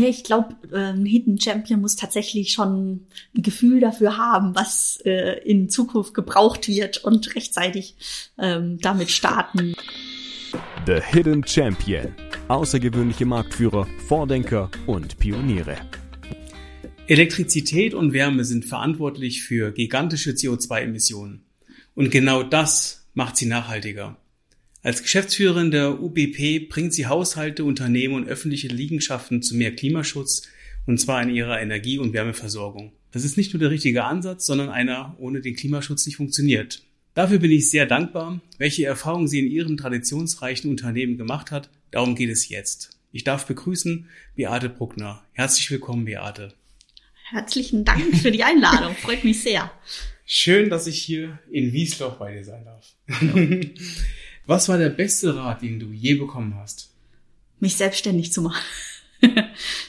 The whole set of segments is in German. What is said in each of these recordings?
Ja, ich glaube, ein Hidden Champion muss tatsächlich schon ein Gefühl dafür haben, was äh, in Zukunft gebraucht wird und rechtzeitig ähm, damit starten. The Hidden Champion. Außergewöhnliche Marktführer, Vordenker und Pioniere. Elektrizität und Wärme sind verantwortlich für gigantische CO2-Emissionen. Und genau das macht sie nachhaltiger. Als Geschäftsführerin der UBP bringt sie Haushalte, Unternehmen und öffentliche Liegenschaften zu mehr Klimaschutz, und zwar in ihrer Energie- und Wärmeversorgung. Das ist nicht nur der richtige Ansatz, sondern einer, ohne den Klimaschutz nicht funktioniert. Dafür bin ich sehr dankbar, welche Erfahrungen sie in ihren traditionsreichen Unternehmen gemacht hat. Darum geht es jetzt. Ich darf begrüßen Beate Bruckner. Herzlich willkommen, Beate. Herzlichen Dank für die Einladung. Freut mich sehr. Schön, dass ich hier in Wiesloch bei dir sein darf. Was war der beste Rat, den du je bekommen hast? Mich selbstständig zu machen.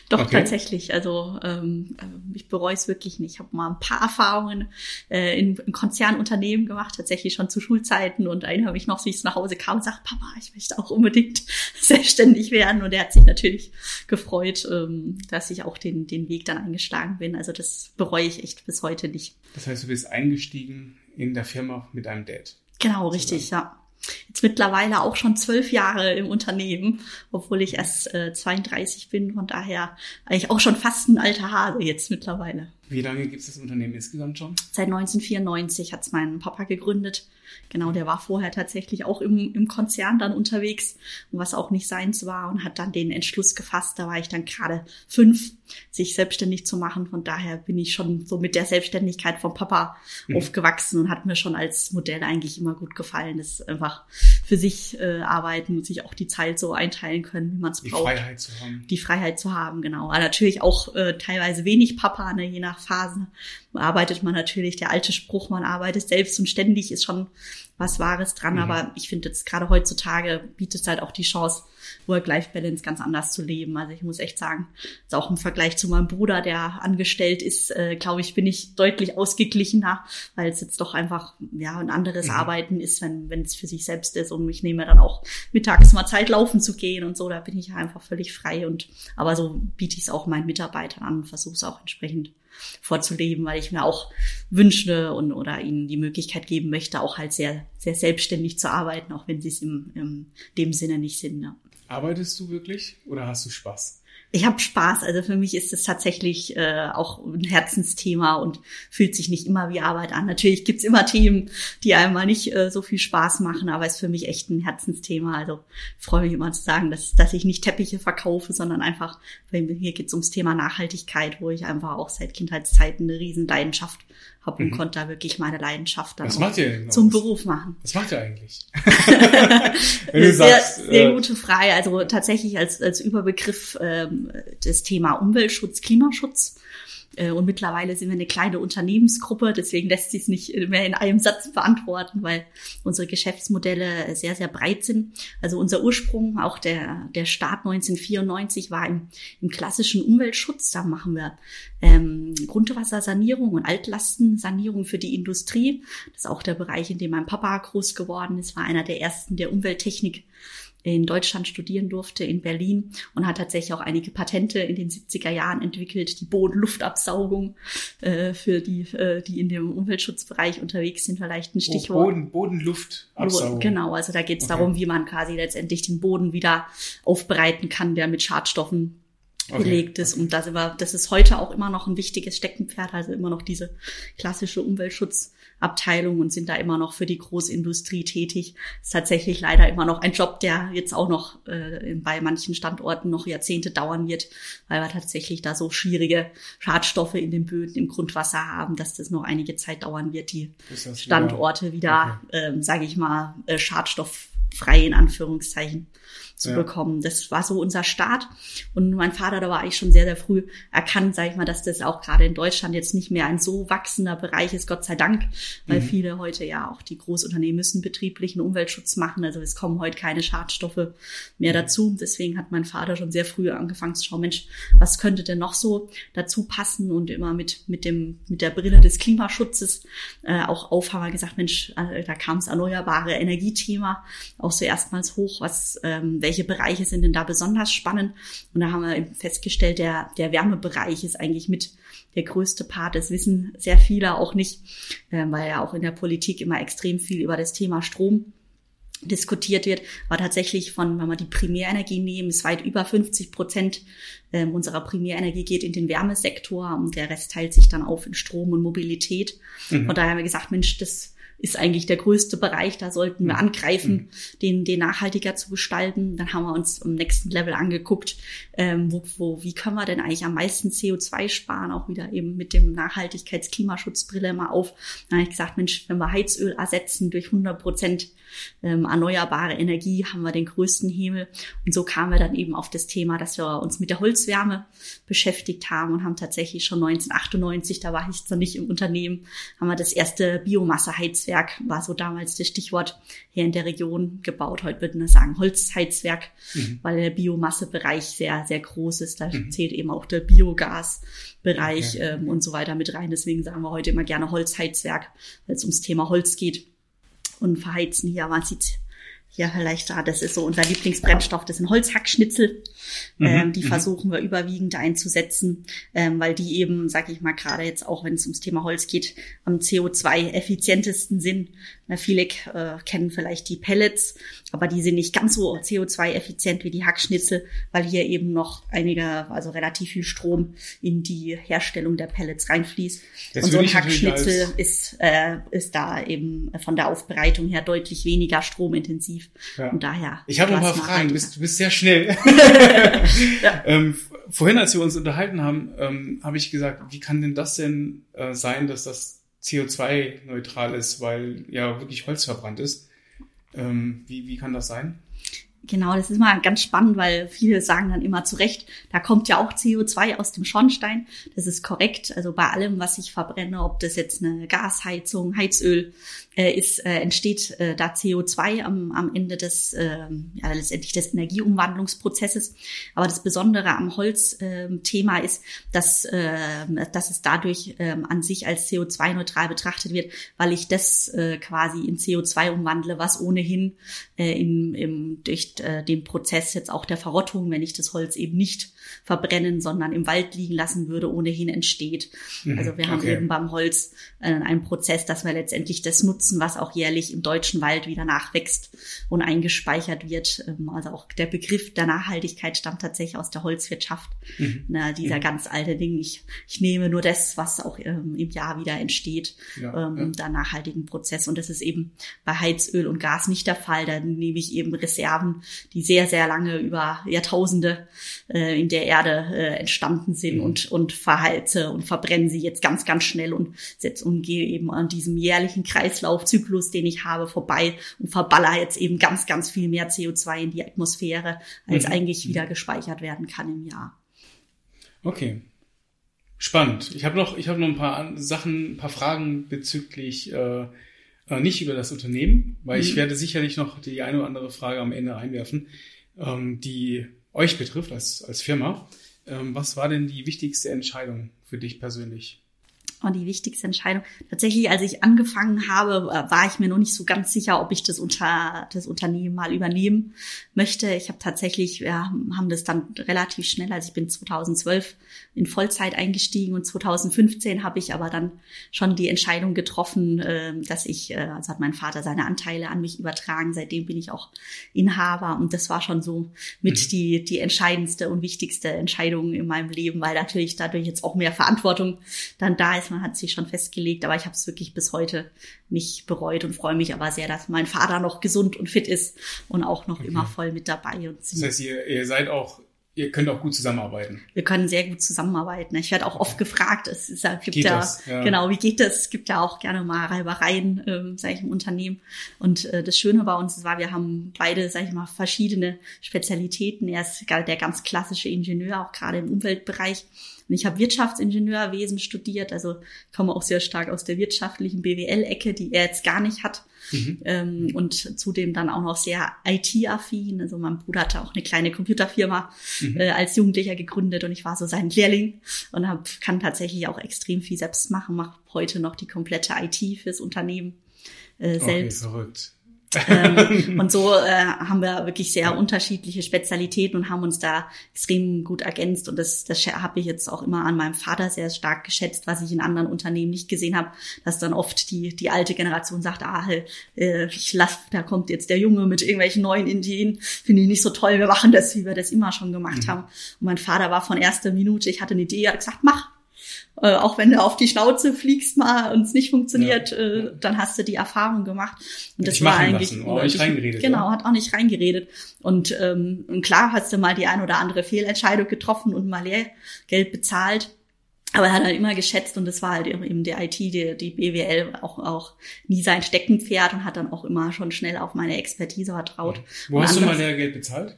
Doch, okay. tatsächlich. Also ähm, ich bereue es wirklich nicht. Ich habe mal ein paar Erfahrungen äh, in, in Konzernunternehmen gemacht, tatsächlich schon zu Schulzeiten. Und einer habe ich noch, wie ich nach Hause kam und sagt, Papa, ich möchte auch unbedingt selbstständig werden. Und er hat sich natürlich gefreut, ähm, dass ich auch den, den Weg dann eingeschlagen bin. Also das bereue ich echt bis heute nicht. Das heißt, du bist eingestiegen in der Firma mit deinem Dad. Genau, richtig, ja jetzt mittlerweile auch schon zwölf Jahre im Unternehmen, obwohl ich erst äh, 32 bin. Von daher eigentlich auch schon fast ein alter Hase jetzt mittlerweile. Wie lange gibt es das Unternehmen insgesamt schon? Seit 1994 hat es mein Papa gegründet. Genau, der war vorher tatsächlich auch im, im Konzern dann unterwegs, was auch nicht seins war und hat dann den Entschluss gefasst, da war ich dann gerade fünf, sich selbstständig zu machen. Von daher bin ich schon so mit der Selbstständigkeit vom Papa mhm. aufgewachsen und hat mir schon als Modell eigentlich immer gut gefallen, das einfach für sich äh, arbeiten und sich auch die Zeit so einteilen können, wie man es braucht. Die Freiheit zu haben. Die Freiheit zu haben, genau. Aber natürlich auch äh, teilweise wenig Papa, ne, je nach Phase arbeitet man natürlich, der alte Spruch, man arbeitet selbst und ständig ist schon was Wahres dran. Mhm. Aber ich finde jetzt gerade heutzutage bietet es halt auch die Chance, Work-Life-Balance ganz anders zu leben. Also ich muss echt sagen, ist auch im Vergleich zu meinem Bruder, der angestellt ist, äh, glaube ich, bin ich deutlich ausgeglichener, weil es jetzt doch einfach ja ein anderes mhm. Arbeiten ist, wenn wenn es für sich selbst ist. Und ich nehme dann auch mittags mal Zeit, laufen zu gehen und so. Da bin ich einfach völlig frei. Und aber so biete ich es auch meinen Mitarbeitern an und versuche es auch entsprechend vorzuleben, weil ich mir auch wünsche und oder ihnen die Möglichkeit geben möchte, auch halt sehr, sehr selbstständig zu arbeiten, auch wenn sie es im, im dem Sinne nicht sind. Ja. Arbeitest du wirklich oder hast du Spaß? ich habe Spaß. Also für mich ist es tatsächlich äh, auch ein Herzensthema und fühlt sich nicht immer wie Arbeit an. Natürlich gibt's immer Themen, die einem mal nicht äh, so viel Spaß machen, aber es ist für mich echt ein Herzensthema. Also freue mich immer zu sagen, dass, dass ich nicht Teppiche verkaufe, sondern einfach, weil hier geht's ums Thema Nachhaltigkeit, wo ich einfach auch seit Kindheitszeiten eine riesen Leidenschaft habe und mhm. konnte da wirklich meine Leidenschaft dann zum Beruf machen. Was macht ihr eigentlich? Sehr, sagst, sehr äh, gute Frage. Also tatsächlich als, als Überbegriff ähm, das Thema Umweltschutz, Klimaschutz. Äh, und mittlerweile sind wir eine kleine Unternehmensgruppe, deswegen lässt sich es nicht mehr in einem Satz beantworten, weil unsere Geschäftsmodelle sehr, sehr breit sind. Also unser Ursprung, auch der, der Start 1994 war im, im klassischen Umweltschutz. Da machen wir ähm, Grundwassersanierung und Altlastensanierung für die Industrie. Das ist auch der Bereich, in dem mein Papa groß geworden ist, war einer der ersten, der Umwelttechnik in Deutschland studieren durfte, in Berlin und hat tatsächlich auch einige Patente in den 70er Jahren entwickelt, die Bodenluftabsaugung äh, für die, äh, die in dem Umweltschutzbereich unterwegs sind, vielleicht ein Stichwort. Boden, Bodenluftabsaugung. Genau, also da geht es okay. darum, wie man quasi letztendlich den Boden wieder aufbereiten kann, der mit Schadstoffen okay. belegt ist. Und das, war, das ist heute auch immer noch ein wichtiges Steckenpferd, also immer noch diese klassische Umweltschutzabteilung und sind da immer noch für die Großindustrie tätig. ist tatsächlich leider immer noch ein Job, der jetzt auch noch äh, bei manchen Standorten noch Jahrzehnte dauern wird, weil wir tatsächlich da so schwierige Schadstoffe in den Böden, im Grundwasser haben, dass das noch einige Zeit dauern wird, die Standorte wieder, wieder okay. ähm, sage ich mal, äh, schadstofffrei in Anführungszeichen zu ja. bekommen. Das war so unser Start. Und mein Vater, da war ich schon sehr, sehr früh erkannt, sage ich mal, dass das auch gerade in Deutschland jetzt nicht mehr ein so wachsender Bereich ist, Gott sei Dank, weil mhm. viele heute ja auch die Großunternehmen müssen betrieblichen Umweltschutz machen. Also es kommen heute keine Schadstoffe mehr dazu. Deswegen hat mein Vater schon sehr früh angefangen zu schauen, Mensch, was könnte denn noch so dazu passen? Und immer mit, mit dem, mit der Brille des Klimaschutzes äh, auch auf haben wir gesagt, Mensch, äh, da kam das erneuerbare Energiethema auch so erstmals hoch, was, ähm, welche Bereiche sind denn da besonders spannend? Und da haben wir eben festgestellt, der, der Wärmebereich ist eigentlich mit der größte Part. Das wissen sehr viele auch nicht, äh, weil ja auch in der Politik immer extrem viel über das Thema Strom diskutiert wird, war tatsächlich von, wenn wir die Primärenergie nehmen, ist weit über 50 Prozent äh, unserer Primärenergie geht in den Wärmesektor und der Rest teilt sich dann auf in Strom und Mobilität. Mhm. Und daher haben wir gesagt, Mensch, das ist eigentlich der größte Bereich. Da sollten wir mhm. angreifen, mhm. den, den nachhaltiger zu gestalten. Dann haben wir uns im nächsten Level angeguckt, ähm, wo, wo, wie können wir denn eigentlich am meisten CO2 sparen, auch wieder eben mit dem Nachhaltigkeits-Klimaschutzbrille mal auf. Dann habe ich gesagt, Mensch, wenn wir Heizöl ersetzen durch 100 Prozent ähm, erneuerbare Energie, haben wir den größten Hebel. Und so kamen wir dann eben auf das Thema, dass wir uns mit der Holzwärme beschäftigt haben und haben tatsächlich schon 1998, da war ich noch nicht im Unternehmen, haben wir das erste Biomasseheizwerk, war so damals das Stichwort, hier in der Region gebaut. Heute würden wir sagen Holzheizwerk, mhm. weil der Biomassebereich sehr, sehr groß ist. Da mhm. zählt eben auch der Biogasbereich okay. ähm, und so weiter mit rein. Deswegen sagen wir heute immer gerne Holzheizwerk, weil es ums Thema Holz geht und verheizen hier. Man sieht ja, vielleicht da, das ist so unser Lieblingsbrennstoff, das sind Holzhackschnitzel. Mhm, ähm, die mhm. versuchen wir überwiegend einzusetzen, ähm, weil die eben, sag ich mal, gerade jetzt auch, wenn es ums Thema Holz geht, am CO2-effizientesten sind. Na, viele äh, kennen vielleicht die Pellets, aber die sind nicht ganz so CO2-effizient wie die Hackschnitzel, weil hier eben noch einige, also relativ viel Strom in die Herstellung der Pellets reinfließt. Das Und so ein Hackschnitzel ist, äh, ist da eben von der Aufbereitung her deutlich weniger stromintensiv intensiv. Ja. Und daher. Ich habe noch ein paar Fragen. Du bist, du bist sehr schnell. ähm, vorhin, als wir uns unterhalten haben, ähm, habe ich gesagt, wie kann denn das denn äh, sein, dass das CO2-neutral ist, weil ja wirklich Holz verbrannt ist? Ähm, wie, wie kann das sein? Genau, das ist mal ganz spannend, weil viele sagen dann immer zu Recht, da kommt ja auch CO2 aus dem Schornstein. Das ist korrekt. Also bei allem, was ich verbrenne, ob das jetzt eine Gasheizung, Heizöl äh, ist, äh, entsteht äh, da CO2 am, am Ende des, äh, ja, letztendlich des Energieumwandlungsprozesses. Aber das Besondere am Holzthema äh, ist, dass, äh, dass es dadurch an sich als CO2-neutral betrachtet wird, weil ich das äh, quasi in CO2 umwandle, was ohnehin äh, im, im, durch äh, den Prozess jetzt auch der Verrottung, wenn ich das Holz eben nicht verbrennen, sondern im Wald liegen lassen würde, ohnehin entsteht. Mhm, also wir haben okay. eben beim Holz äh, einen Prozess, dass wir letztendlich das nutzen, was auch jährlich im deutschen Wald wieder nachwächst und eingespeichert wird. Ähm, also auch der Begriff der Nachhaltigkeit stammt tatsächlich aus der Holzwirtschaft. Mhm. Na, dieser mhm. ganz alte Ding, ich, ich nehme nur das, was auch ähm, im Jahr wieder entsteht, ja, ähm, ja. der nachhaltigen Prozess. Und das ist eben bei Heizöl und Gas nicht der Fall. Da nehme ich eben Reserven, die sehr, sehr lange über Jahrtausende äh, in der Erde äh, entstanden sind mhm. und, und verhalte und verbrenne sie jetzt ganz, ganz schnell und setze und gehe eben an diesem jährlichen Kreislaufzyklus, den ich habe, vorbei und verballer jetzt eben ganz, ganz viel mehr CO2 in die Atmosphäre, als mhm. eigentlich wieder gespeichert werden kann im Jahr. Okay. Spannend. Ich habe noch, ich habe noch ein paar Sachen, ein paar Fragen bezüglich äh, äh, nicht über das Unternehmen, weil mhm. ich werde sicherlich noch die eine oder andere Frage am Ende einwerfen, ähm, die euch betrifft als, als Firma. Ähm, was war denn die wichtigste Entscheidung für dich persönlich? War die wichtigste Entscheidung. Tatsächlich, als ich angefangen habe, äh, war ich mir noch nicht so ganz sicher, ob ich das unter das Unternehmen mal übernehmen möchte. Ich habe tatsächlich, wir haben das dann relativ schnell, also ich bin 2012 in Vollzeit eingestiegen und 2015 habe ich aber dann schon die Entscheidung getroffen, ähm, dass ich, äh, also hat mein Vater seine Anteile an mich übertragen. Seitdem bin ich auch Inhaber und das war schon so mit mhm. die die entscheidendste und wichtigste Entscheidung in meinem Leben, weil natürlich dadurch jetzt auch mehr Verantwortung dann da ist man hat sich schon festgelegt, aber ich habe es wirklich bis heute nicht bereut und freue mich aber sehr, dass mein Vater noch gesund und fit ist und auch noch okay. immer voll mit dabei. Und das heißt, ihr, ihr seid auch Ihr könnt auch gut zusammenarbeiten. Wir können sehr gut zusammenarbeiten. Ich werde auch oft gefragt, es, ist, es gibt ja, ja, genau, wie geht das? Es gibt ja auch gerne mal Reibereien, ähm, sage ich, im Unternehmen. Und äh, das Schöne bei uns war, wir haben beide, sage ich mal, verschiedene Spezialitäten. Er ist der ganz klassische Ingenieur, auch gerade im Umweltbereich. Und ich habe Wirtschaftsingenieurwesen studiert, also komme auch sehr stark aus der wirtschaftlichen BWL-Ecke, die er jetzt gar nicht hat. Mhm. Ähm, und zudem dann auch noch sehr IT-affin. Also mein Bruder hatte auch eine kleine Computerfirma mhm. äh, als Jugendlicher gegründet und ich war so sein Lehrling und hab, kann tatsächlich auch extrem viel selbst machen, mache heute noch die komplette IT fürs Unternehmen äh, selbst. Okay, verrückt. Ähm, und so äh, haben wir wirklich sehr unterschiedliche Spezialitäten und haben uns da extrem gut ergänzt. Und das, das habe ich jetzt auch immer an meinem Vater sehr stark geschätzt, was ich in anderen Unternehmen nicht gesehen habe, dass dann oft die, die alte Generation sagt, ah, äh, ich lass, da kommt jetzt der Junge mit irgendwelchen neuen Ideen, finde ich nicht so toll, wir machen das, wie wir das immer schon gemacht mhm. haben. Und mein Vater war von erster Minute, ich hatte eine Idee, er hat gesagt, mach, äh, auch wenn du auf die Schnauze fliegst mal und es nicht funktioniert, ja. äh, dann hast du die Erfahrung gemacht. Und das ich war eigentlich lassen, auch nicht reingeredet. Genau, ja. hat auch nicht reingeredet. Und, ähm, und klar hast du mal die ein oder andere Fehlentscheidung getroffen und mal Lehrgeld bezahlt. Aber er hat halt immer geschätzt und das war halt eben der IT, die, die BWL auch, auch nie sein Steckenpferd und hat dann auch immer schon schnell auf meine Expertise vertraut. Wo und hast du mal Lehrgeld bezahlt?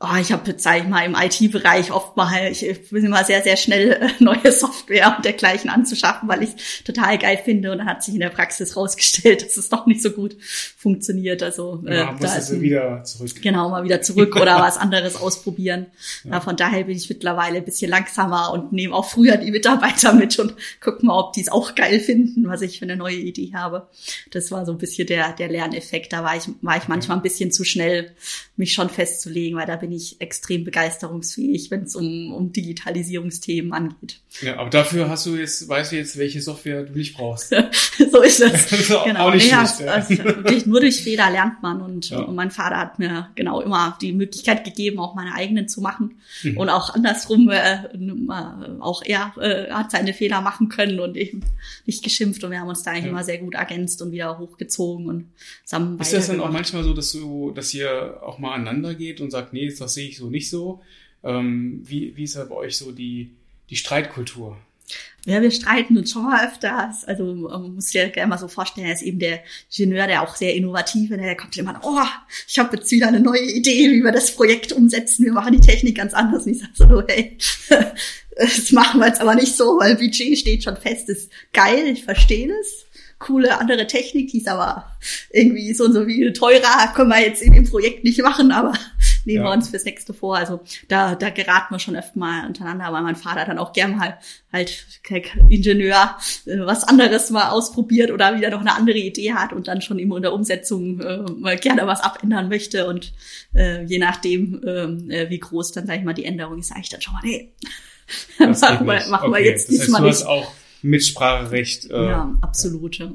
Oh, ich habe, sag ich mal, im IT-Bereich oft mal, ich bin immer sehr, sehr schnell äh, neue Software und dergleichen anzuschaffen, weil ich es total geil finde. Und dann hat sich in der Praxis rausgestellt, dass es doch nicht so gut funktioniert. Also äh, ja, da ist ein, wieder zurück. Genau, mal wieder zurück oder was anderes ausprobieren. Ja. ja. von daher bin ich mittlerweile ein bisschen langsamer und nehme auch früher die Mitarbeiter mit und gucke mal, ob die es auch geil finden, was ich für eine neue Idee habe. Das war so ein bisschen der, der Lerneffekt. Da war ich, war ich manchmal ein bisschen zu schnell, mich schon festzulegen, weil da bin ich extrem begeisterungsfähig, wenn es um, um Digitalisierungsthemen angeht. Ja, aber dafür hast du jetzt, weißt du jetzt, welche Software du nicht brauchst. so ist es. ist genau. Auch nicht ja, schlecht, ja. Also, nur durch Fehler lernt man und, ja. und, mein Vater hat mir genau immer die Möglichkeit gegeben, auch meine eigenen zu machen mhm. und auch andersrum äh, auch er äh, hat seine Fehler machen können und eben nicht geschimpft und wir haben uns da eigentlich ja. immer sehr gut ergänzt und wieder hochgezogen und zusammen Ist das dann auch manchmal so, dass du, dass ihr auch mal aneinander geht und sagt, nee, das sehe ich so nicht so? Ähm, wie, wie ist da bei euch so die, die Streitkultur? Ja, wir streiten uns schon mal öfters. Also man muss sich ja gerne mal so vorstellen, er ist eben der Ingenieur, der auch sehr innovativ ist. Der kommt immer, oh, ich habe jetzt wieder eine neue Idee, wie wir das Projekt umsetzen. Wir machen die Technik ganz anders. Und ich sage so, hey, das machen wir jetzt aber nicht so, weil Budget steht schon fest. Das ist geil, ich verstehe das. Coole andere Technik, die ist aber irgendwie so und so viel teurer, können wir jetzt in dem Projekt nicht machen, aber nehmen ja. wir uns fürs nächste vor. Also da, da geraten wir schon öfter mal untereinander, weil mein Vater dann auch gern mal halt Ingenieur äh, was anderes mal ausprobiert oder wieder noch eine andere Idee hat und dann schon immer in der Umsetzung äh, mal gerne was abändern möchte und äh, je nachdem, ähm, äh, wie groß dann, sag ich mal, die Änderung ist, sage ich dann schon mal, nee, machen, wir, machen okay. wir jetzt das heißt, du hast auch Mitspracherecht. Äh, ja, absolut. Ja.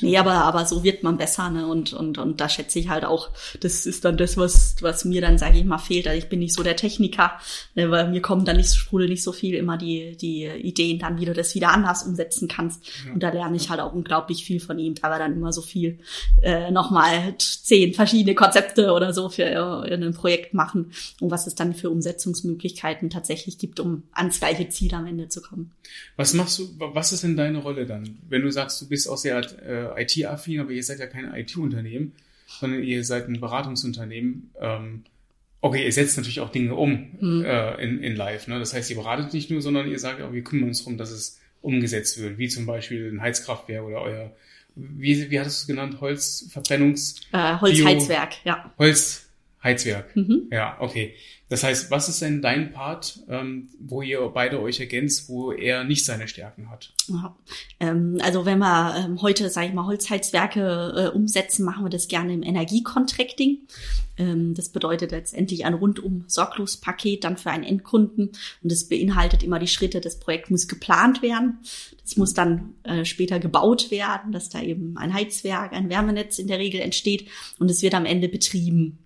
Nee, aber, aber so wird man besser, ne? Und, und, und da schätze ich halt auch, das ist dann das, was, was mir dann, sage ich mal, fehlt. Also ich bin nicht so der Techniker, ne? weil mir kommen dann nicht, sprudel nicht so viel immer die, die Ideen dann, wie du das wieder anders umsetzen kannst. Ja. Und da lerne ich halt auch unglaublich viel von ihm, aber dann immer so viel äh, nochmal zehn verschiedene Konzepte oder so für äh, ein Projekt machen und was es dann für Umsetzungsmöglichkeiten tatsächlich gibt, um ans gleiche Ziel am Ende zu kommen. Was machst du, was ist denn deine Rolle dann, wenn du sagst, du bist aus der äh, IT-affin, aber ihr seid ja kein IT-Unternehmen, sondern ihr seid ein Beratungsunternehmen. Ähm, okay, ihr setzt natürlich auch Dinge um mhm. äh, in, in Live. Ne? Das heißt, ihr beratet nicht nur, sondern ihr sagt auch, wir kümmern uns darum, dass es umgesetzt wird, wie zum Beispiel ein Heizkraftwerk oder euer, wie, wie hattest du es genannt, Holzverbrennungs... Äh, Holzheizwerk, ja. Holzheizwerk, mhm. ja, okay. Das heißt, was ist denn dein Part, ähm, wo ihr beide euch ergänzt, wo er nicht seine Stärken hat? Ja. Ähm, also wenn wir ähm, heute, sage ich mal, Holzheizwerke äh, umsetzen, machen wir das gerne im Energiecontracting. Ähm, das bedeutet letztendlich ein rundum sorglos Paket dann für einen Endkunden und das beinhaltet immer die Schritte. Das Projekt muss geplant werden, das muss dann äh, später gebaut werden, dass da eben ein Heizwerk, ein Wärmenetz in der Regel entsteht und es wird am Ende betrieben.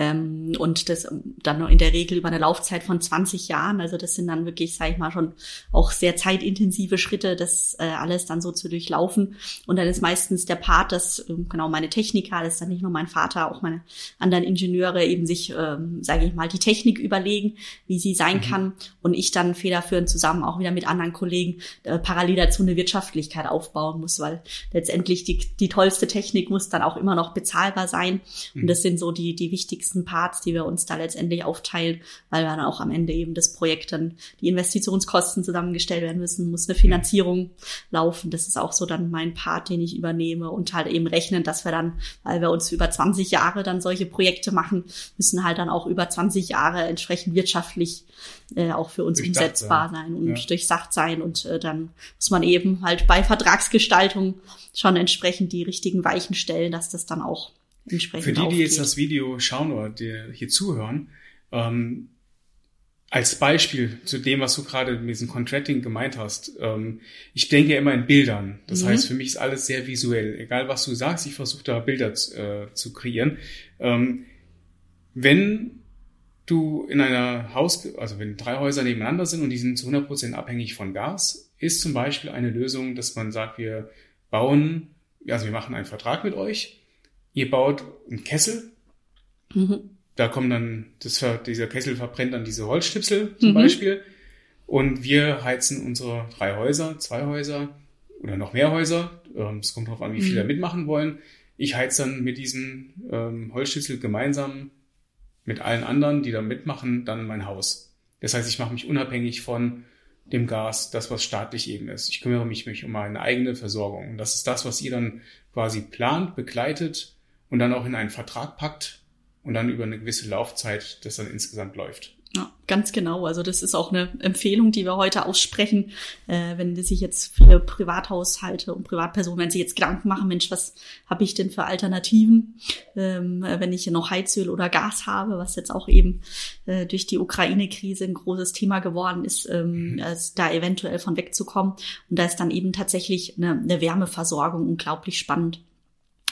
Ähm, und das dann in der Regel über eine Laufzeit von 20 Jahren. Also das sind dann wirklich, sage ich mal, schon auch sehr zeitintensive Schritte, das äh, alles dann so zu durchlaufen. Und dann ist meistens der Part, dass äh, genau meine Techniker, das ist dann nicht nur mein Vater, auch meine anderen Ingenieure eben sich, ähm, sage ich mal, die Technik überlegen, wie sie sein mhm. kann. Und ich dann federführend zusammen auch wieder mit anderen Kollegen äh, parallel dazu eine Wirtschaftlichkeit aufbauen muss, weil letztendlich die, die tollste Technik muss dann auch immer noch bezahlbar sein. Mhm. Und das sind so die, die wichtigsten wichtigsten Parts, die wir uns da letztendlich aufteilen, weil wir dann auch am Ende eben das Projekt dann die Investitionskosten zusammengestellt werden müssen, muss eine Finanzierung laufen. Das ist auch so dann mein Part, den ich übernehme und halt eben rechnen, dass wir dann, weil wir uns über 20 Jahre dann solche Projekte machen, müssen halt dann auch über 20 Jahre entsprechend wirtschaftlich äh, auch für uns durchdacht umsetzbar sein, sein und ja. durchsacht sein. Und äh, dann muss man eben halt bei Vertragsgestaltung schon entsprechend die richtigen Weichen stellen, dass das dann auch entsprechend Für die, aufgeht. die jetzt das Video schauen oder die hier zuhören, ähm, als Beispiel zu dem, was du gerade mit diesem Contracting gemeint hast, ähm, ich denke immer in Bildern. Das mhm. heißt, für mich ist alles sehr visuell. Egal, was du sagst, ich versuche da Bilder äh, zu kreieren. Ähm, wenn du in einer Haus, also wenn drei Häuser nebeneinander sind und die sind zu 100% abhängig von Gas, ist zum Beispiel eine Lösung, dass man sagt, wir bauen, also wir machen einen Vertrag mit euch, ihr baut einen Kessel, mhm. da kommen dann, das, dieser Kessel verbrennt dann diese Holzstipsel zum mhm. Beispiel und wir heizen unsere drei Häuser, zwei Häuser oder noch mehr Häuser, ähm, es kommt darauf an, wie viele mhm. da mitmachen wollen. Ich heize dann mit diesem ähm, Holzstipsel gemeinsam mit allen anderen, die da mitmachen, dann mein Haus. Das heißt, ich mache mich unabhängig von dem Gas, das was staatlich eben ist. Ich kümmere mich, mich um meine eigene Versorgung. Und das ist das, was ihr dann quasi plant, begleitet und dann auch in einen Vertrag packt und dann über eine gewisse Laufzeit das dann insgesamt läuft. Ja, ganz genau. Also das ist auch eine Empfehlung, die wir heute aussprechen. Äh, wenn sich jetzt viele Privathaushalte und Privatpersonen, wenn sie jetzt Gedanken machen, Mensch, was habe ich denn für Alternativen, ähm, wenn ich noch Heizöl oder Gas habe, was jetzt auch eben äh, durch die Ukraine-Krise ein großes Thema geworden ist, ähm, mhm. da eventuell von wegzukommen. Und da ist dann eben tatsächlich eine, eine Wärmeversorgung unglaublich spannend.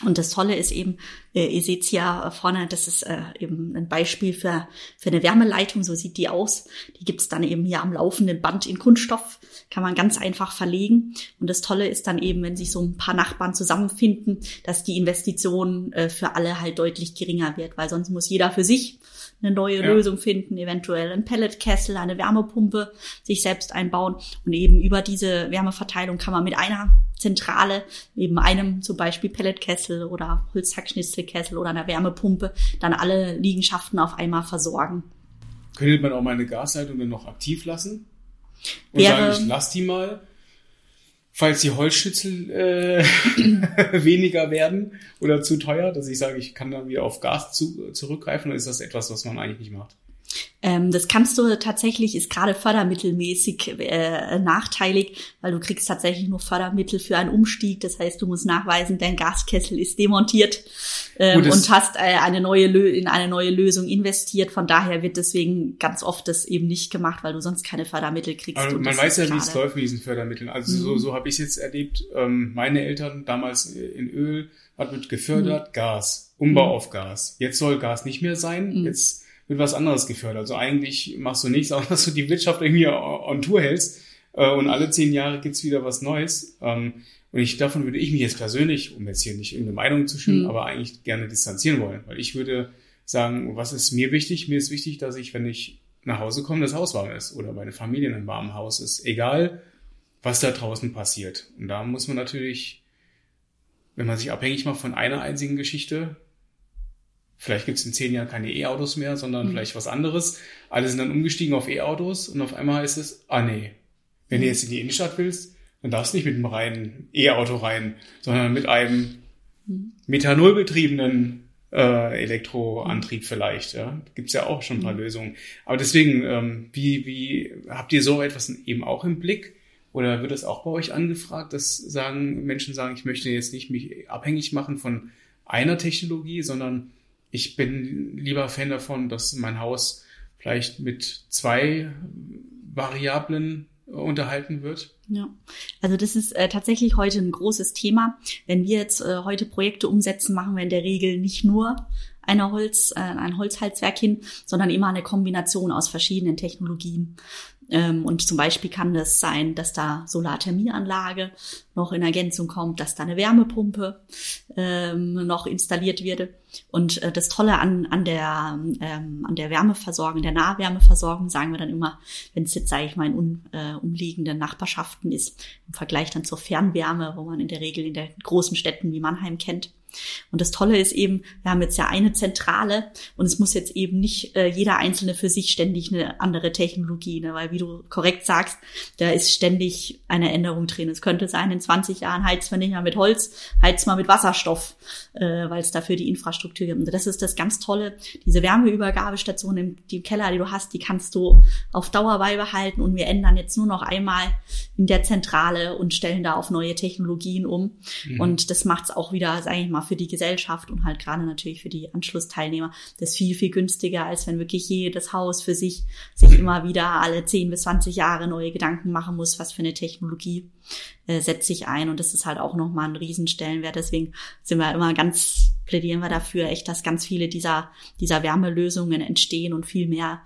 Und das Tolle ist eben, äh, ihr seht ja vorne, das ist äh, eben ein Beispiel für, für eine Wärmeleitung, so sieht die aus. Die gibt's dann eben hier am laufenden Band in Kunststoff, kann man ganz einfach verlegen. Und das Tolle ist dann eben, wenn sich so ein paar Nachbarn zusammenfinden, dass die Investition äh, für alle halt deutlich geringer wird, weil sonst muss jeder für sich eine neue ja. Lösung finden, eventuell ein Pelletkessel, eine Wärmepumpe sich selbst einbauen. Und eben über diese Wärmeverteilung kann man mit einer Zentrale, eben einem zum Beispiel Pelletkessel oder Holzhackschnitzelkessel oder einer Wärmepumpe, dann alle Liegenschaften auf einmal versorgen. Könnte man auch meine Gasleitung dann noch aktiv lassen? Und Wäre, sagen, ich lass die mal, falls die Holzschützel äh, weniger werden oder zu teuer, dass ich sage, ich kann dann wieder auf Gas zu, zurückgreifen, oder ist das etwas, was man eigentlich nicht macht? Ähm, das kannst du tatsächlich, ist gerade fördermittelmäßig äh, nachteilig, weil du kriegst tatsächlich nur Fördermittel für einen Umstieg. Das heißt, du musst nachweisen, dein Gaskessel ist demontiert ähm, Gut, und hast äh, eine neue in eine neue Lösung investiert. Von daher wird deswegen ganz oft das eben nicht gemacht, weil du sonst keine Fördermittel kriegst. Aber man weiß ja, wie es läuft mit diesen Fördermitteln. Also mhm. so, so habe ich es jetzt erlebt. Ähm, meine Eltern damals in Öl hat wird gefördert, mhm. Gas, Umbau mhm. auf Gas. Jetzt soll Gas nicht mehr sein. Mhm. Jetzt wird was anderes gefördert. Also eigentlich machst du nichts, außer dass du die Wirtschaft irgendwie on Tour hältst äh, und alle zehn Jahre gibt's wieder was Neues. Ähm, und ich, davon würde ich mich jetzt persönlich, um jetzt hier nicht irgendeine Meinung zu schreiben, mhm. aber eigentlich gerne distanzieren wollen. Weil ich würde sagen, was ist mir wichtig? Mir ist wichtig, dass ich, wenn ich nach Hause komme, das Haus warm ist oder meine Familie in einem warmen Haus ist. Egal, was da draußen passiert. Und da muss man natürlich, wenn man sich abhängig macht von einer einzigen Geschichte, Vielleicht gibt es in zehn Jahren keine E-Autos mehr, sondern mhm. vielleicht was anderes. Alle sind dann umgestiegen auf E-Autos und auf einmal heißt es, ah nee, wenn du jetzt in die Innenstadt willst, dann darfst du nicht mit einem reinen E-Auto rein, sondern mit einem mhm. methanolbetriebenen äh, Elektroantrieb vielleicht. Ja, gibt's ja auch schon ein paar mhm. Lösungen. Aber deswegen, ähm, wie wie habt ihr so etwas eben auch im Blick? Oder wird das auch bei euch angefragt, dass sagen Menschen sagen, ich möchte jetzt nicht mich abhängig machen von einer Technologie, sondern ich bin lieber Fan davon, dass mein Haus vielleicht mit zwei Variablen unterhalten wird. Ja, also das ist äh, tatsächlich heute ein großes Thema. Wenn wir jetzt äh, heute Projekte umsetzen, machen wir in der Regel nicht nur eine Holz, äh, ein Holzheizwerk hin, sondern immer eine Kombination aus verschiedenen Technologien. Ähm, und zum Beispiel kann das sein, dass da Solarthermieanlage noch in Ergänzung kommt, dass da eine Wärmepumpe ähm, noch installiert wird. Und äh, das Tolle an, an, der, ähm, an der Wärmeversorgung, der Nahwärmeversorgung, sagen wir dann immer, wenn es jetzt, sage ich mal, in un, äh, umliegenden Nachbarschaften ist, im Vergleich dann zur Fernwärme, wo man in der Regel in den großen Städten wie Mannheim kennt, Und das Tolle ist eben, wir haben jetzt ja eine Zentrale und es muss jetzt eben nicht äh, jeder Einzelne für sich ständig eine andere Technologie, ne? weil wie du korrekt sagst, da ist ständig eine Änderung drin. Es könnte sein, in 20 Jahren heizt man nicht mehr mit Holz, heizt man mit Wasserstoff, äh, weil es dafür die Infrastruktur gibt. Und das ist das ganz Tolle. Diese Wärmeübergabestation im, im Keller, die du hast, die kannst du auf Dauer beibehalten und wir ändern jetzt nur noch einmal in der Zentrale und stellen da auf neue Technologien um. Mhm. Und das macht es auch wieder, sage ich mal, für die Gesellschaft und halt gerade natürlich für die Anschlussteilnehmer das viel, viel günstiger, als wenn wirklich jedes Haus für sich sich immer wieder alle 10 bis 20 Jahre neue Gedanken machen muss, was für eine Technologie äh, setzt sich ein. Und das ist halt auch nochmal ein Riesenstellenwert. Deswegen sind wir immer ganz, plädieren wir dafür echt, dass ganz viele dieser, dieser Wärmelösungen entstehen und viel mehr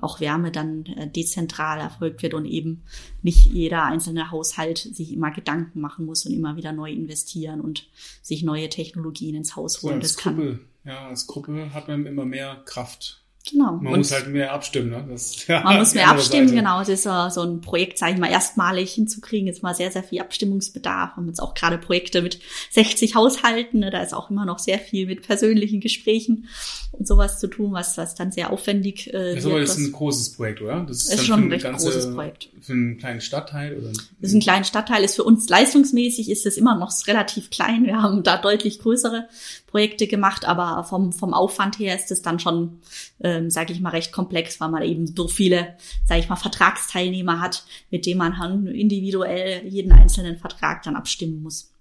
auch Wärme dann äh, dezentral erfolgt wird und eben nicht jeder einzelne Haushalt sich immer Gedanken machen muss und immer wieder neu investieren und sich neue Technologien ins Haus holen. So als Gruppe, ja, als Gruppe hat man immer mehr Kraft Genau. Man und muss halt mehr abstimmen, ne? Das, ja, man muss mehr abstimmen, Seite. genau. Das ist uh, so ein Projekt, sage ich mal, erstmalig hinzukriegen. Ist mal sehr, sehr viel Abstimmungsbedarf. Wir haben jetzt auch gerade Projekte mit 60 Haushalten. Ne? Da ist auch immer noch sehr viel mit persönlichen Gesprächen und sowas zu tun, was, was dann sehr aufwendig äh, das wird. Aber das ist ein großes Projekt, oder? Das ist, ist schon ein recht ganze, großes Projekt. Für einen kleinen Stadtteil? Oder? Das ist ein kleiner Stadtteil. Ist für uns leistungsmäßig ist es immer noch relativ klein. Wir haben da deutlich größere Projekte gemacht, aber vom, vom Aufwand her ist es dann schon, ähm, sage ich mal, recht komplex, weil man eben so viele, sage ich mal, Vertragsteilnehmer hat, mit denen man individuell jeden einzelnen Vertrag dann abstimmen muss.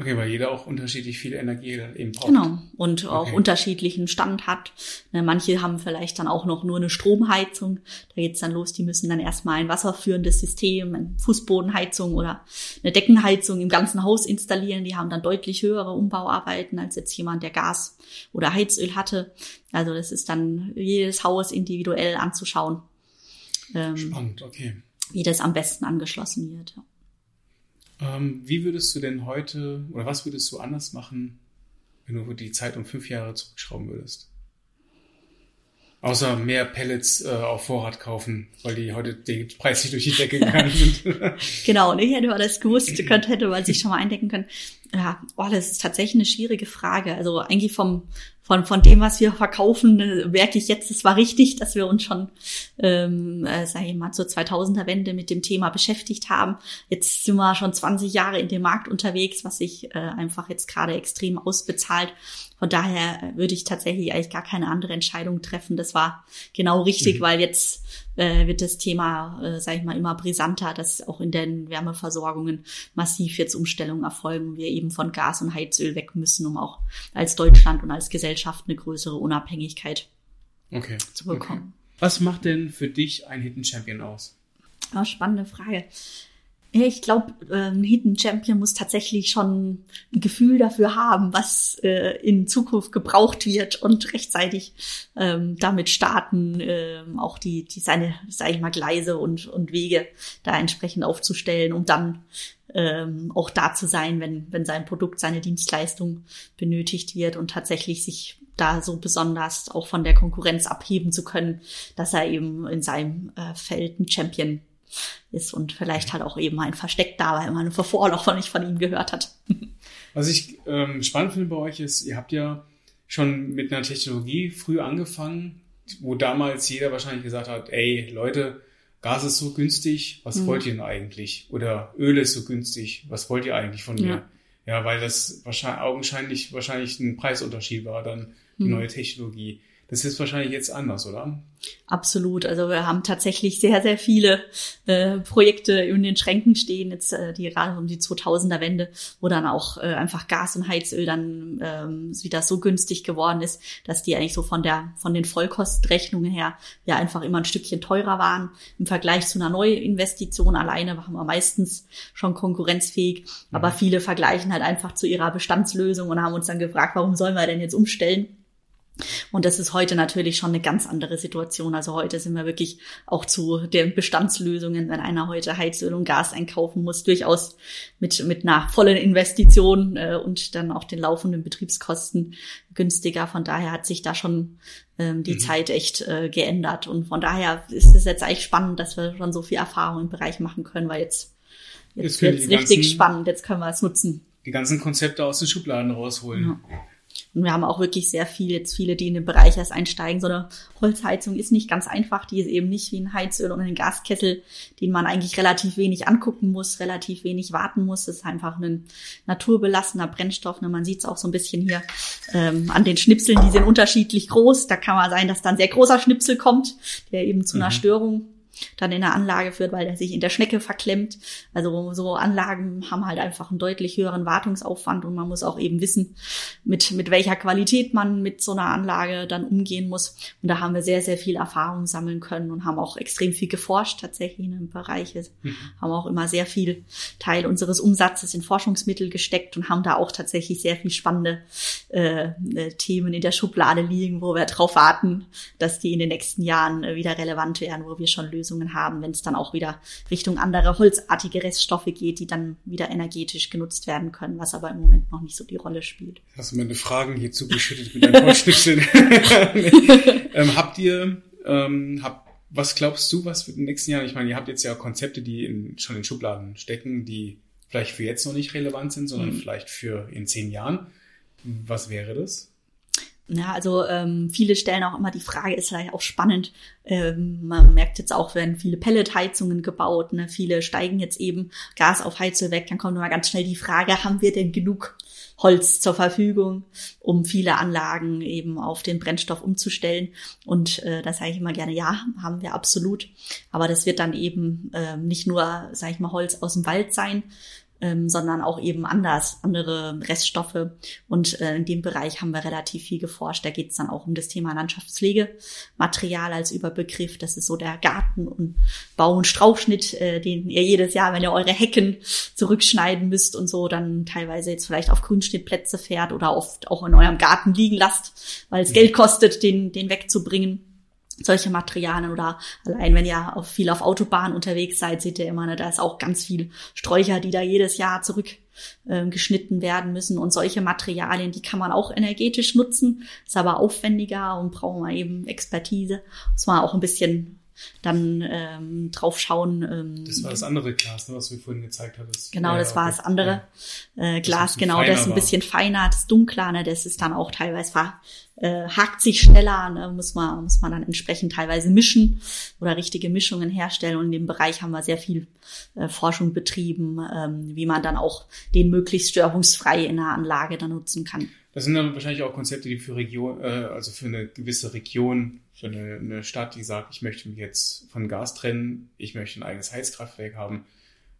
Okay, weil jeder auch unterschiedlich viel Energie eben braucht. Genau. Und auch okay. unterschiedlichen Stand hat. Ne, manche haben vielleicht dann auch noch nur eine Stromheizung. Da geht's dann los, die müssen dann erstmal ein wasserführendes System, eine Fußbodenheizung oder eine Deckenheizung im ganzen Haus installieren. Die haben dann deutlich höhere Umbauarbeiten als jetzt jemand, der Gas oder Heizöl hatte. Also das ist dann jedes Haus individuell anzuschauen. Ähm, Spannend, okay. Wie das am besten angeschlossen wird. Ja. Ähm, wie würdest du denn heute oder was würdest du anders machen, wenn du die Zeit um fünf Jahre zurückschrauben würdest? Außer mehr Pellets äh, auf Vorrat kaufen, weil die heute preislich durch die Decke gegangen sind. genau, und ich hätte mal das gewusst, könnte, hätte man sich schon mal eindecken können. Ja, oh, das ist tatsächlich eine schwierige Frage. Also eigentlich vom, von, von dem, was wir verkaufen, äh, merke ich jetzt, es war richtig, dass wir uns schon, ähm, äh, sage ich mal, zur 2000er Wende mit dem Thema beschäftigt haben. Jetzt sind wir schon 20 Jahre in dem Markt unterwegs, was sich äh, einfach jetzt gerade extrem ausbezahlt. Von daher äh, würde ich tatsächlich eigentlich gar keine andere Entscheidung treffen. Das war genau richtig, mhm. weil jetzt äh, wird das Thema, äh, sage ich mal, immer brisanter, dass auch in den Wärmeversorgungen massiv jetzt Umstellungen erfolgen, wir eben von Gas und Heizöl weg müssen, um auch als Deutschland und als Gesellschaft eine größere Unabhängigkeit okay. zu bekommen. Okay. Was macht denn für dich ein Hidden Champion aus? Ja, spannende Frage. Ja, ich glaube, äh, ein Hidden Champion muss tatsächlich schon ein Gefühl dafür haben, was äh, in Zukunft gebraucht wird und rechtzeitig ähm, damit starten, äh, auch die, die seine, sag ich mal, Gleise und, und Wege da entsprechend aufzustellen, um dann ähm, auch da zu sein, wenn, wenn sein Produkt, seine Dienstleistung benötigt wird und tatsächlich sich da so besonders auch von der Konkurrenz abheben zu können, dass er eben in seinem äh, Feld ein Champion ist und vielleicht halt auch eben ein Versteck da, weil man vorher noch nicht von ihm gehört hat. Was ich ähm, spannend finde bei euch ist, ihr habt ja schon mit einer Technologie früh angefangen, wo damals jeder wahrscheinlich gesagt hat, ey Leute, Gas ist so günstig, was mhm. wollt ihr denn eigentlich? Oder Öl ist so günstig, was wollt ihr eigentlich von mir? Ja, ja weil das wahrscheinlich augenscheinlich wahrscheinlich ein Preisunterschied war dann die mhm. neue Technologie. Das ist wahrscheinlich jetzt anders, oder? Absolut. Also wir haben tatsächlich sehr, sehr viele äh, Projekte in den Schränken stehen, jetzt äh, die gerade um die 2000er Wende, wo dann auch äh, einfach Gas und Heizöl dann ähm, wieder so günstig geworden ist, dass die eigentlich so von der von den Vollkostrechnungen her ja einfach immer ein Stückchen teurer waren im Vergleich zu einer Neuinvestition. Alleine waren wir meistens schon konkurrenzfähig, mhm. aber viele vergleichen halt einfach zu ihrer Bestandslösung und haben uns dann gefragt, warum sollen wir denn jetzt umstellen? Und das ist heute natürlich schon eine ganz andere Situation. Also heute sind wir wirklich auch zu den Bestandslösungen, wenn einer heute Heizöl und Gas einkaufen muss, durchaus mit, mit einer vollen Investition äh, und dann auch den laufenden Betriebskosten günstiger. Von daher hat sich da schon ähm, die mhm. Zeit echt äh, geändert. Und von daher ist es jetzt eigentlich spannend, dass wir schon so viel Erfahrung im Bereich machen können, weil jetzt, jetzt, wird es richtig spannend. Jetzt können wir es nutzen die ganzen Konzepte aus den Schubladen rausholen. Ja. Und wir haben auch wirklich sehr viel, jetzt viele, die in den Bereich erst einsteigen. So eine Holzheizung ist nicht ganz einfach. Die ist eben nicht wie ein Heizöl oder ein Gaskessel, den man eigentlich relativ wenig angucken muss, relativ wenig warten muss. Das ist einfach ein naturbelassener Brennstoff. Ne? Man sieht es auch so ein bisschen hier ähm, an den Schnipseln. Die sind unterschiedlich groß. Da kann man sein, dass dann sehr großer Schnipsel kommt, der eben zu einer mhm. Störung dann in der Anlage führt, weil der sich in der Schnecke verklemmt. Also so Anlagen haben halt einfach einen deutlich höheren Wartungsaufwand und man muss auch eben wissen, mit, mit welcher Qualität man mit so einer Anlage dann umgehen muss. Und da haben wir sehr, sehr viel Erfahrung sammeln können und haben auch extrem viel geforscht tatsächlich in dem Bereich. Mhm. Haben auch immer sehr viel Teil unseres Umsatzes in Forschungsmittel gesteckt und haben da auch tatsächlich sehr viel spannende äh, äh Themen in der Schublade liegen, wo wir darauf warten, dass die in den nächsten Jahren äh, wieder relevant werden, wo wir schon Lösungen Lösungen haben, wenn es dann auch wieder Richtung andere holzartige Reststoffe geht, die dann wieder energetisch genutzt werden können, was aber im Moment noch nicht so die Rolle spielt. Hast du meine Fragen hier zugeschüttet mit deinen Holzschnipseln? ähm, habt ihr, ähm, habt, was glaubst du, was für den nächsten Jahren? Ich meine, ihr habt jetzt ja Konzepte, die in, schon in Schubladen stecken, die vielleicht für jetzt noch nicht relevant sind, sondern mhm. vielleicht für in zehn Jahren. Was wäre das? Ja, also ähm, viele stellen auch immer die Frage, ist vielleicht auch spannend. Ähm, man merkt jetzt auch, werden viele Pelletheizungen gebaut, ne? viele steigen jetzt eben Gas auf Heizöl weg, dann kommt immer ganz schnell die Frage, haben wir denn genug Holz zur Verfügung, um viele Anlagen eben auf den Brennstoff umzustellen. Und äh, da sage ich immer gerne, ja, haben wir absolut. Aber das wird dann eben äh, nicht nur, sage ich mal, Holz aus dem Wald sein, ähm, sondern auch eben anders, andere Reststoffe. Und äh, in dem Bereich haben wir relativ viel geforscht. Da geht es dann auch um das Thema Landschaftspflegematerial als Überbegriff. Das ist so der Garten- und Bau- und Strauchschnitt, äh, den ihr jedes Jahr, wenn ihr eure Hecken zurückschneiden müsst und so, dann teilweise jetzt vielleicht auf Grünschnittplätze fährt oder oft auch in eurem Garten liegen lasst, weil es Geld kostet, den, den wegzubringen solche Materialien oder allein wenn ihr auf viel auf Autobahnen unterwegs seid, seht ihr immer, ne, da ist auch ganz viel Sträucher, die da jedes Jahr zurück äh, geschnitten werden müssen. Und solche Materialien, die kann man auch energetisch nutzen, ist aber aufwendiger und braucht man eben Expertise, muss man auch ein bisschen dann ähm, drauf schauen. Ähm, das war das andere Glas, ne, was du vorhin gezeigt hattest. Genau, das ja, war das andere ja. äh, Glas, das genau, das ist ein bisschen feiner, das dunkler, ne, das ist dann auch teilweise war, äh, hakt sich schneller, ne, muss man muss man dann entsprechend teilweise mischen oder richtige Mischungen herstellen. Und in dem Bereich haben wir sehr viel äh, Forschung betrieben, ähm, wie man dann auch den möglichst störungsfrei in der Anlage dann nutzen kann. Das sind dann wahrscheinlich auch Konzepte, die für Region, äh, also für eine gewisse Region, für eine, eine Stadt, die sagt, ich möchte mich jetzt von Gas trennen, ich möchte ein eigenes Heizkraftwerk haben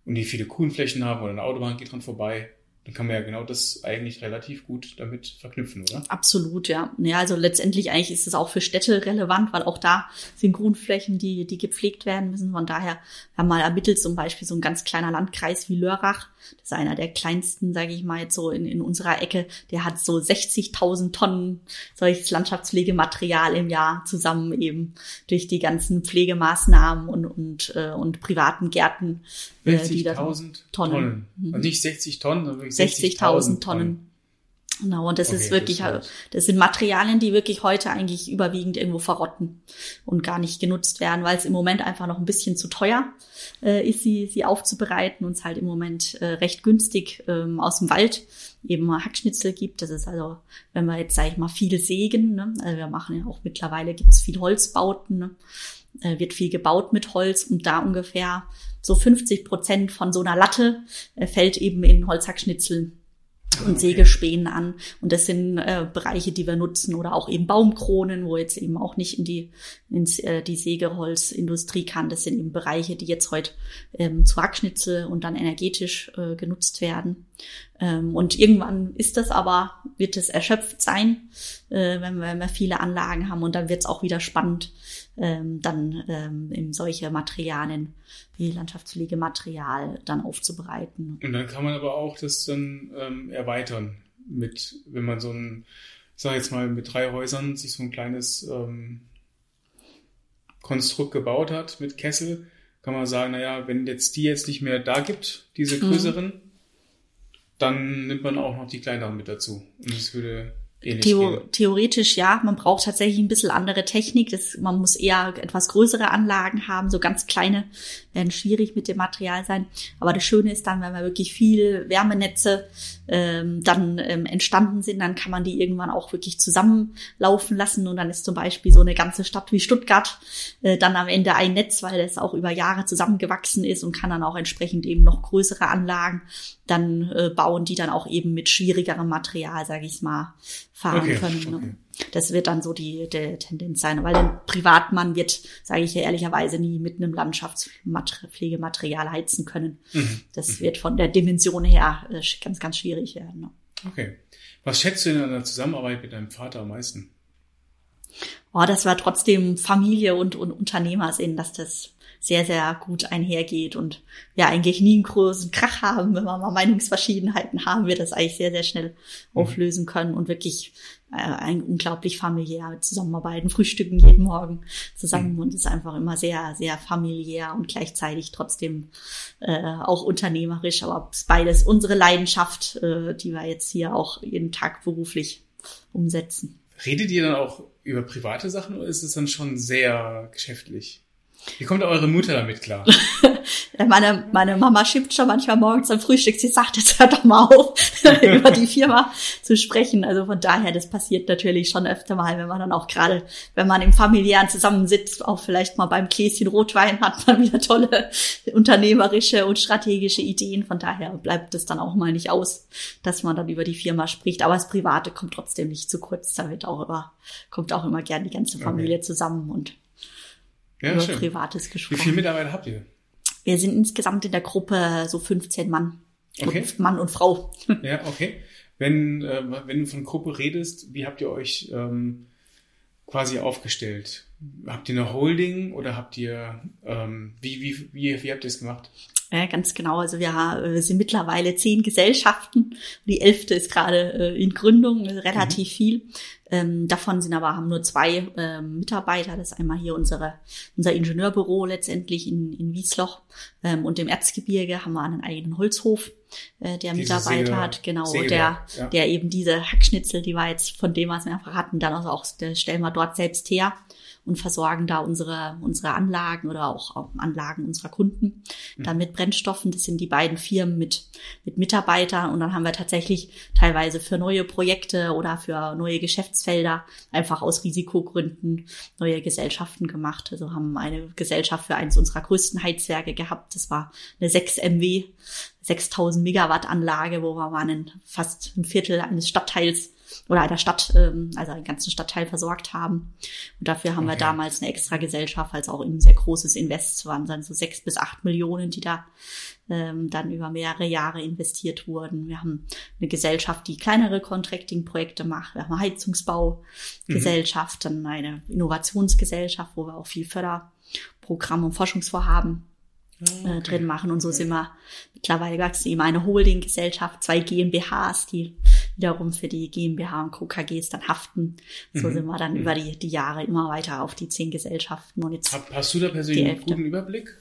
und die viele Grünflächen haben oder eine Autobahn geht dran vorbei dann kann man ja genau das eigentlich relativ gut damit verknüpfen, oder? Absolut, ja. Ja, also letztendlich eigentlich ist es auch für Städte relevant, weil auch da sind Grünflächen, die, die gepflegt werden müssen. Von daher haben wir ermittelt, zum Beispiel so ein ganz kleiner Landkreis wie Lörrach. Das ist einer der kleinsten, sage ich mal jetzt so in, in unserer Ecke. Der hat so 60.000 Tonnen solches Landschaftspflegematerial im Jahr zusammen eben durch die ganzen Pflegemaßnahmen und, und, äh, und privaten Gärten. 60.000 äh, Tonnen. Tonnen. Mhm. Und nicht 60 Tonnen, sondern 60.000 Tonnen. Tonnen. Genau, und das okay, ist wirklich, das, das sind Materialien, die wirklich heute eigentlich überwiegend irgendwo verrotten und gar nicht genutzt werden, weil es im Moment einfach noch ein bisschen zu teuer äh, ist, sie, sie aufzubereiten und es halt im Moment äh, recht günstig ähm, aus dem Wald eben Hackschnitzel gibt. Das ist also, wenn wir jetzt, sage ich mal, viel sägen, ne? also wir machen ja auch mittlerweile, gibt es viel Holzbauten, ne? äh, wird viel gebaut mit Holz und da ungefähr so 50 Prozent von so einer Latte äh, fällt eben in Holzhackschnitzel und. Sägespänen an. Und das sind äh, Bereiche, die wir nutzen oder auch eben Baumkronen, wo jetzt eben auch nicht in die, in äh, die Sägeholzindustrie kann. Das sind eben Bereiche, die jetzt heute ähm, zu Hackschnitzel und dann energetisch äh, genutzt werden. Ähm, und irgendwann ist das aber, wird es erschöpft sein, äh, wenn, wir, wenn wir viele Anlagen haben. Und dann wird es auch wieder spannend, ähm, dann ähm, in solche Materialien wie Landschaftspflegematerial dann aufzubereiten. Und dann kann man aber auch das dann ähm, erweitern mit, wenn man so ein, ich sag jetzt mal, mit drei Häusern sich so ein kleines ähm, Konstrukt gebaut hat mit Kessel, kann man sagen, naja, wenn jetzt die jetzt nicht mehr da gibt, diese mhm. größeren, mhm. dann nimmt man auch noch die kleineren mit dazu. Und es würde Theo theoretisch ja, man braucht tatsächlich ein bisschen andere Technik. Das, man muss eher etwas größere Anlagen haben. So ganz kleine werden schwierig mit dem Material sein. Aber das Schöne ist dann, wenn wir wirklich viel Wärmenetze ähm, dann ähm, entstanden sind, dann kann man die irgendwann auch wirklich zusammenlaufen lassen. Und dann ist zum Beispiel so eine ganze Stadt wie Stuttgart äh, dann am Ende ein Netz, weil es auch über Jahre zusammengewachsen ist und kann dann auch entsprechend eben noch größere Anlagen dann äh, bauen, die dann auch eben mit schwierigerem Material, sage ich mal, fahren okay, können. Ne? Okay. Das wird dann so die, die Tendenz sein, weil ein Privatmann wird, sage ich ja ehrlicherweise, nie mit einem Landschaftspflegematerial heizen können. Mhm. Das mhm. wird von der Dimension her äh, ganz, ganz schwierig werden. Ne? Okay. Was schätzt du in einer Zusammenarbeit mit deinem Vater am meisten? Oh, das war trotzdem Familie und, und Unternehmersinn, dass das sehr, sehr gut einhergeht und wir eigentlich nie einen großen Krach haben. Wenn wir mal Meinungsverschiedenheiten haben, wir das eigentlich sehr, sehr schnell mhm. auflösen können und wirklich äh, ein unglaublich familiär zusammenarbeiten, frühstücken jeden Morgen zusammen mhm. und ist einfach immer sehr, sehr familiär und gleichzeitig trotzdem äh, auch unternehmerisch, aber beides unsere Leidenschaft, äh, die wir jetzt hier auch jeden Tag beruflich umsetzen. Redet ihr dann auch über private Sachen oder ist es dann schon sehr geschäftlich? Wie kommt eure Mutter damit klar? meine, meine Mama schiebt schon manchmal morgens am Frühstück. Sie sagt, jetzt hört doch mal auf, über die Firma zu sprechen. Also von daher, das passiert natürlich schon öfter mal, wenn man dann auch gerade, wenn man im familiären zusammensitzt, auch vielleicht mal beim Gläschen Rotwein hat man wieder tolle unternehmerische und strategische Ideen. Von daher bleibt es dann auch mal nicht aus, dass man dann über die Firma spricht. Aber das Private kommt trotzdem nicht zu kurz. Da wird auch immer, kommt auch immer gern die ganze Familie okay. zusammen und ja, über schön. Privates gesprochen. Wie viele Mitarbeiter habt ihr? Wir sind insgesamt in der Gruppe so 15 Mann. Okay. Mann und Frau. Ja, okay. Wenn, äh, wenn du von Gruppe redest, wie habt ihr euch ähm, quasi aufgestellt? Habt ihr eine Holding oder habt ihr, ähm, wie, wie, wie, wie habt ihr es gemacht? Ja, ganz genau. Also wir, wir sind mittlerweile zehn Gesellschaften. Die elfte ist gerade äh, in Gründung, relativ mhm. viel. Ähm, davon sind aber haben nur zwei ähm, Mitarbeiter. Das ist einmal hier unsere, unser Ingenieurbüro letztendlich in, in Wiesloch ähm, und im Erzgebirge haben wir einen eigenen Holzhof, äh, der diese Mitarbeiter Säge, hat, genau, Säge, der, ja. der eben diese Hackschnitzel, die wir jetzt von dem, was wir einfach hatten, dann also auch stellen wir dort selbst her und versorgen da unsere, unsere Anlagen oder auch Anlagen unserer Kunden mhm. dann mit Brennstoffen. Das sind die beiden Firmen mit, mit Mitarbeitern und dann haben wir tatsächlich teilweise für neue Projekte oder für neue Geschäftsfelder einfach aus Risikogründen neue Gesellschaften gemacht. Also haben eine Gesellschaft für eines unserer größten Heizwerke gehabt. Das war eine 6 MW, 6000 Megawatt Anlage, wo wir waren fast ein Viertel eines Stadtteils oder einer Stadt, ähm, also einen ganzen Stadtteil versorgt haben. Und dafür haben okay. wir damals eine extra Gesellschaft, als auch ein sehr großes Invest waren, dann so sechs bis acht Millionen, die da ähm, dann über mehrere Jahre investiert wurden. Wir haben eine Gesellschaft, die kleinere Contracting-Projekte macht. Wir haben eine Heizungsbaugesellschaft, mhm. dann eine Innovationsgesellschaft, wo wir auch viel Förderprogramm und Forschungsvorhaben äh, okay. drin machen. Und so sind wir mittlerweile wachsen eben eine Holding-Gesellschaft, zwei GmbHs, die wiederum für die GmbH und Co. KGs dann haften. So mhm. sind wir dann mhm. über die, die Jahre immer weiter auf die zehn Gesellschaften. Und jetzt hast du da persönlich einen guten Überblick?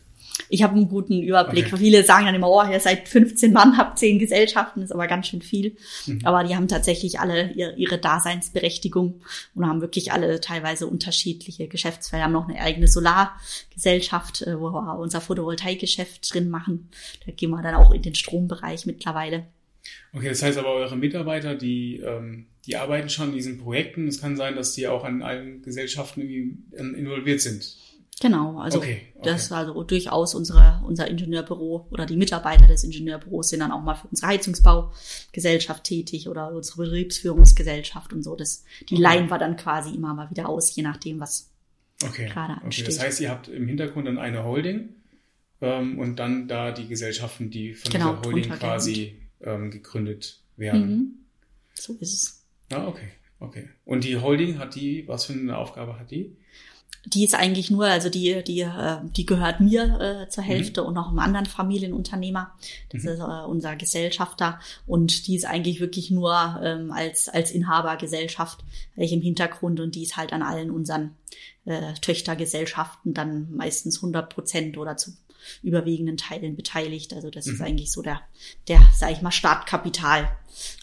Ich habe einen guten Überblick. Okay. Viele sagen dann immer, oh, ihr seid 15 Mann, habt zehn Gesellschaften, ist aber ganz schön viel. Mhm. Aber die haben tatsächlich alle ihre, Daseinsberechtigung und haben wirklich alle teilweise unterschiedliche Geschäftsfelder. Wir haben noch eine eigene Solargesellschaft, äh, wo wir unser Photovoltaikgeschäft drin machen. Da gehen wir dann auch in den Strombereich mittlerweile. Okay, das heißt aber, eure Mitarbeiter, die, ähm, die arbeiten schon in diesen Projekten. Es kann sein, dass die auch an allen Gesellschaften irgendwie involviert sind. Genau, also okay, okay. das also durchaus unsere, unser Ingenieurbüro oder die Mitarbeiter des Ingenieurbüros sind dann auch mal für unsere Heizungsbaugesellschaft tätig oder unsere Betriebsführungsgesellschaft und so. Das, die okay. leihen wir dann quasi immer mal wieder aus, je nachdem, was okay. gerade ansteht. Okay. Das heißt, ihr habt im Hintergrund dann eine Holding ähm, und dann da die Gesellschaften, die von genau, dieser Holding quasi ähm, gegründet werden. Mhm. So ist es. Ah, okay, okay. Und die Holding hat die, was für eine Aufgabe hat die? Die ist eigentlich nur, also die, die, äh, die gehört mir äh, zur mhm. Hälfte mhm. und noch einem anderen Familienunternehmer. Das mhm. ist äh, unser Gesellschafter. Und die ist eigentlich wirklich nur ähm, als, als Inhabergesellschaft ich im Hintergrund und die ist halt an allen unseren äh, Töchtergesellschaften dann meistens 100 Prozent oder zu überwiegenden Teilen beteiligt. Also das mhm. ist eigentlich so der, der, sag ich mal, Startkapitalgeber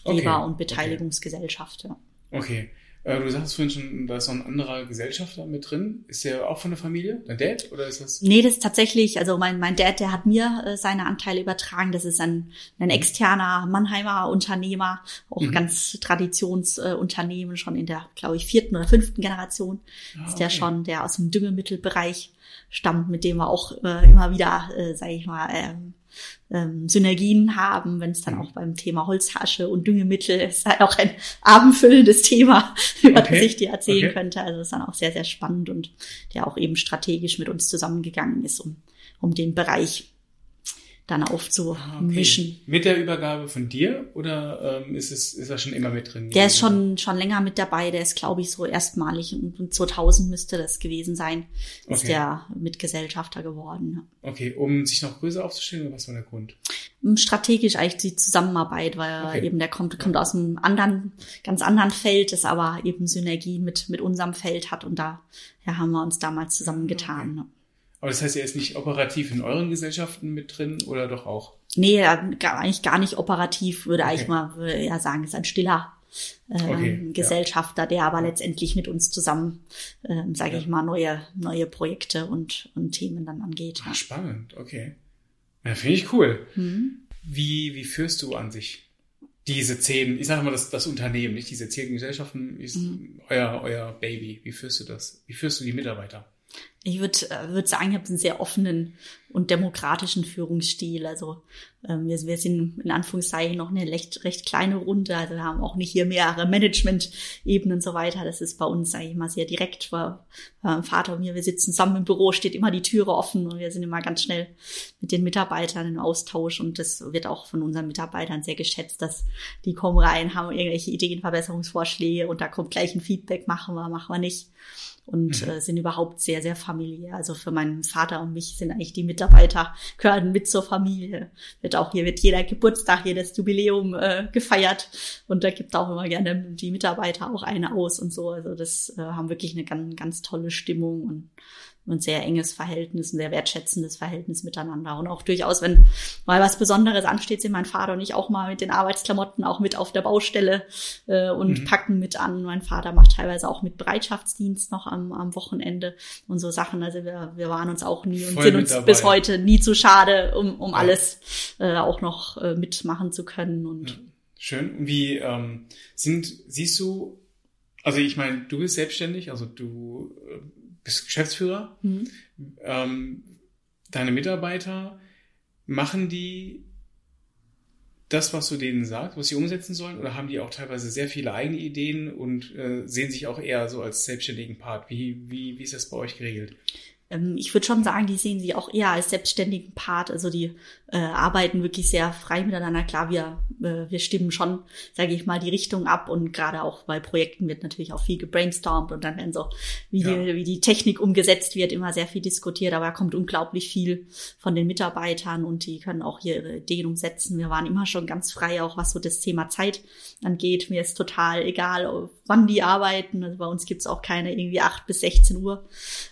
okay. und Beteiligungsgesellschaft. Ja. Okay. Äh, du sagst vorhin schon, da ist noch ein anderer Gesellschafter mit drin. Ist der auch von der Familie? Dein Dad? Oder ist das? Nee, das ist tatsächlich, also mein, mein Dad, der hat mir äh, seine Anteile übertragen. Das ist ein, ein mhm. externer Mannheimer Unternehmer, auch mhm. ganz Traditionsunternehmen, äh, schon in der, glaube ich, vierten oder fünften Generation. Ah, ist der okay. schon, der aus dem Düngemittelbereich stammt, mit dem wir auch äh, immer wieder, äh, sage ich mal, ähm, ähm, Synergien haben, wenn es dann mhm. auch beim Thema Holzhasche und Düngemittel ist halt auch ein abendfüllendes Thema, über okay. das ich dir erzählen okay. könnte. Also ist dann auch sehr, sehr spannend und der auch eben strategisch mit uns zusammengegangen ist, um, um den Bereich dann aufzumischen. Okay. Mit der Übergabe von dir oder ähm, ist es ist er schon immer mit drin? Der ist schon schon länger mit dabei. Der ist glaube ich so erstmalig und 2000 müsste das gewesen sein, ist okay. der Mitgesellschafter geworden. Okay, um sich noch größer aufzustellen oder was war der Grund? Strategisch eigentlich die Zusammenarbeit, weil okay. eben der kommt kommt aus einem anderen ganz anderen Feld, das aber eben Synergie mit mit unserem Feld hat und da ja, haben wir uns damals zusammengetan. Aber das heißt, er ist nicht operativ in euren Gesellschaften mit drin oder doch auch? Nee, eigentlich gar nicht operativ, würde okay. eigentlich mal würde eher sagen, ist ein stiller ähm, okay, Gesellschafter, ja. der aber letztendlich mit uns zusammen, ähm, sage ja. ich mal, neue, neue Projekte und, und Themen dann angeht. Ach, spannend, okay. Ja, finde ich cool. Mhm. Wie, wie führst du an sich diese zehn, ich sage mal das, das Unternehmen, nicht diese zehn Gesellschaften, ist mhm. euer, euer Baby. Wie führst du das? Wie führst du die Mitarbeiter? Ich würde äh, würd sagen, ich habe einen sehr offenen und demokratischen Führungsstil. Also ähm, wir, wir sind in Anführungszeichen noch eine recht, recht kleine Runde. Also wir haben auch nicht hier mehrere Management-Ebenen und so weiter. Das ist bei uns eigentlich immer sehr direkt. Weil, äh, Vater und mir, wir sitzen zusammen im Büro, steht immer die Türe offen und wir sind immer ganz schnell mit den Mitarbeitern im Austausch. Und das wird auch von unseren Mitarbeitern sehr geschätzt, dass die kommen rein, haben irgendwelche Ideen, Verbesserungsvorschläge und da kommt gleich ein Feedback, machen wir, machen wir nicht und mhm. äh, sind überhaupt sehr, sehr familiär. Also für meinen Vater und mich sind eigentlich die Mitarbeiter, gehören mit zur Familie. Wird auch hier wird jeder Geburtstag, jedes Jubiläum äh, gefeiert und da gibt auch immer gerne die Mitarbeiter auch eine aus und so. Also das äh, haben wirklich eine ganz, ganz tolle Stimmung und ein sehr enges Verhältnis, ein sehr wertschätzendes Verhältnis miteinander. Und auch durchaus, wenn mal was Besonderes ansteht, sind mein Vater und ich auch mal mit den Arbeitsklamotten auch mit auf der Baustelle äh, und mhm. packen mit an. Mein Vater macht teilweise auch mit Bereitschaftsdienst noch am, am Wochenende und so Sachen. Also wir, wir waren uns auch nie und Voll sind uns dabei. bis heute nie zu schade, um, um ja. alles äh, auch noch äh, mitmachen zu können. Und ja. Schön. Wie ähm, sind, siehst du, also ich meine, du bist selbstständig, also du äh, bist Geschäftsführer. Mhm. Ähm, deine Mitarbeiter, machen die das, was du denen sagst, was sie umsetzen sollen, oder haben die auch teilweise sehr viele eigene Ideen und äh, sehen sich auch eher so als selbstständigen Part? Wie, wie, wie ist das bei euch geregelt? Ähm, ich würde schon sagen, die sehen sie auch eher als selbstständigen Part. Also die äh, arbeiten wirklich sehr frei miteinander. Klar, wir, äh, wir stimmen schon, sage ich mal, die Richtung ab und gerade auch bei Projekten wird natürlich auch viel gebrainstormt und dann werden so, wie, ja. die, wie die Technik umgesetzt wird, immer sehr viel diskutiert. Aber da kommt unglaublich viel von den Mitarbeitern und die können auch ihre Ideen umsetzen. Wir waren immer schon ganz frei, auch was so das Thema Zeit angeht. Mir ist total egal, wann die arbeiten. Also bei uns gibt's auch keine irgendwie 8 bis 16 Uhr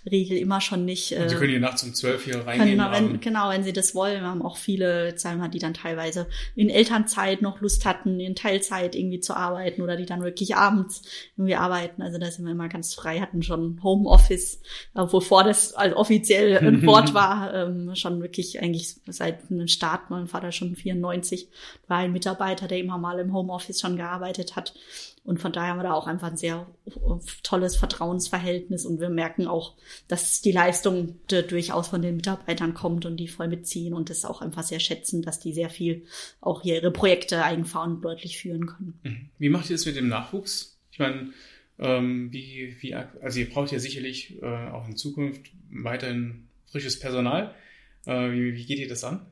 Regel, immer schon nicht. Äh, sie können hier nachts um 12 hier reingehen. Können, wenn, genau, wenn sie das wollen. Wir haben auch viele, sagen wir, die dann teilweise in Elternzeit noch Lust hatten, in Teilzeit irgendwie zu arbeiten oder die dann wirklich abends irgendwie arbeiten. Also da sind wir immer ganz frei, hatten schon Homeoffice, wovor das also offiziell ein Wort war, ähm, schon wirklich eigentlich seit dem Start, mein Vater schon 94, war ein Mitarbeiter, der immer mal im Homeoffice schon gearbeitet hat. Und von daher haben wir da auch einfach ein sehr tolles Vertrauensverhältnis und wir merken auch, dass die Leistung durchaus von den Mitarbeitern kommt und die voll mitziehen und das auch einfach sehr schätzen, dass die sehr viel auch ihre Projekte eigenverantwortlich führen können. Mhm. Wie macht ihr das mit dem Nachwuchs? Ich meine, ähm, wie, wie, also ihr braucht ja sicherlich äh, auch in Zukunft weiterhin frisches Personal. Äh, wie, wie geht ihr das an?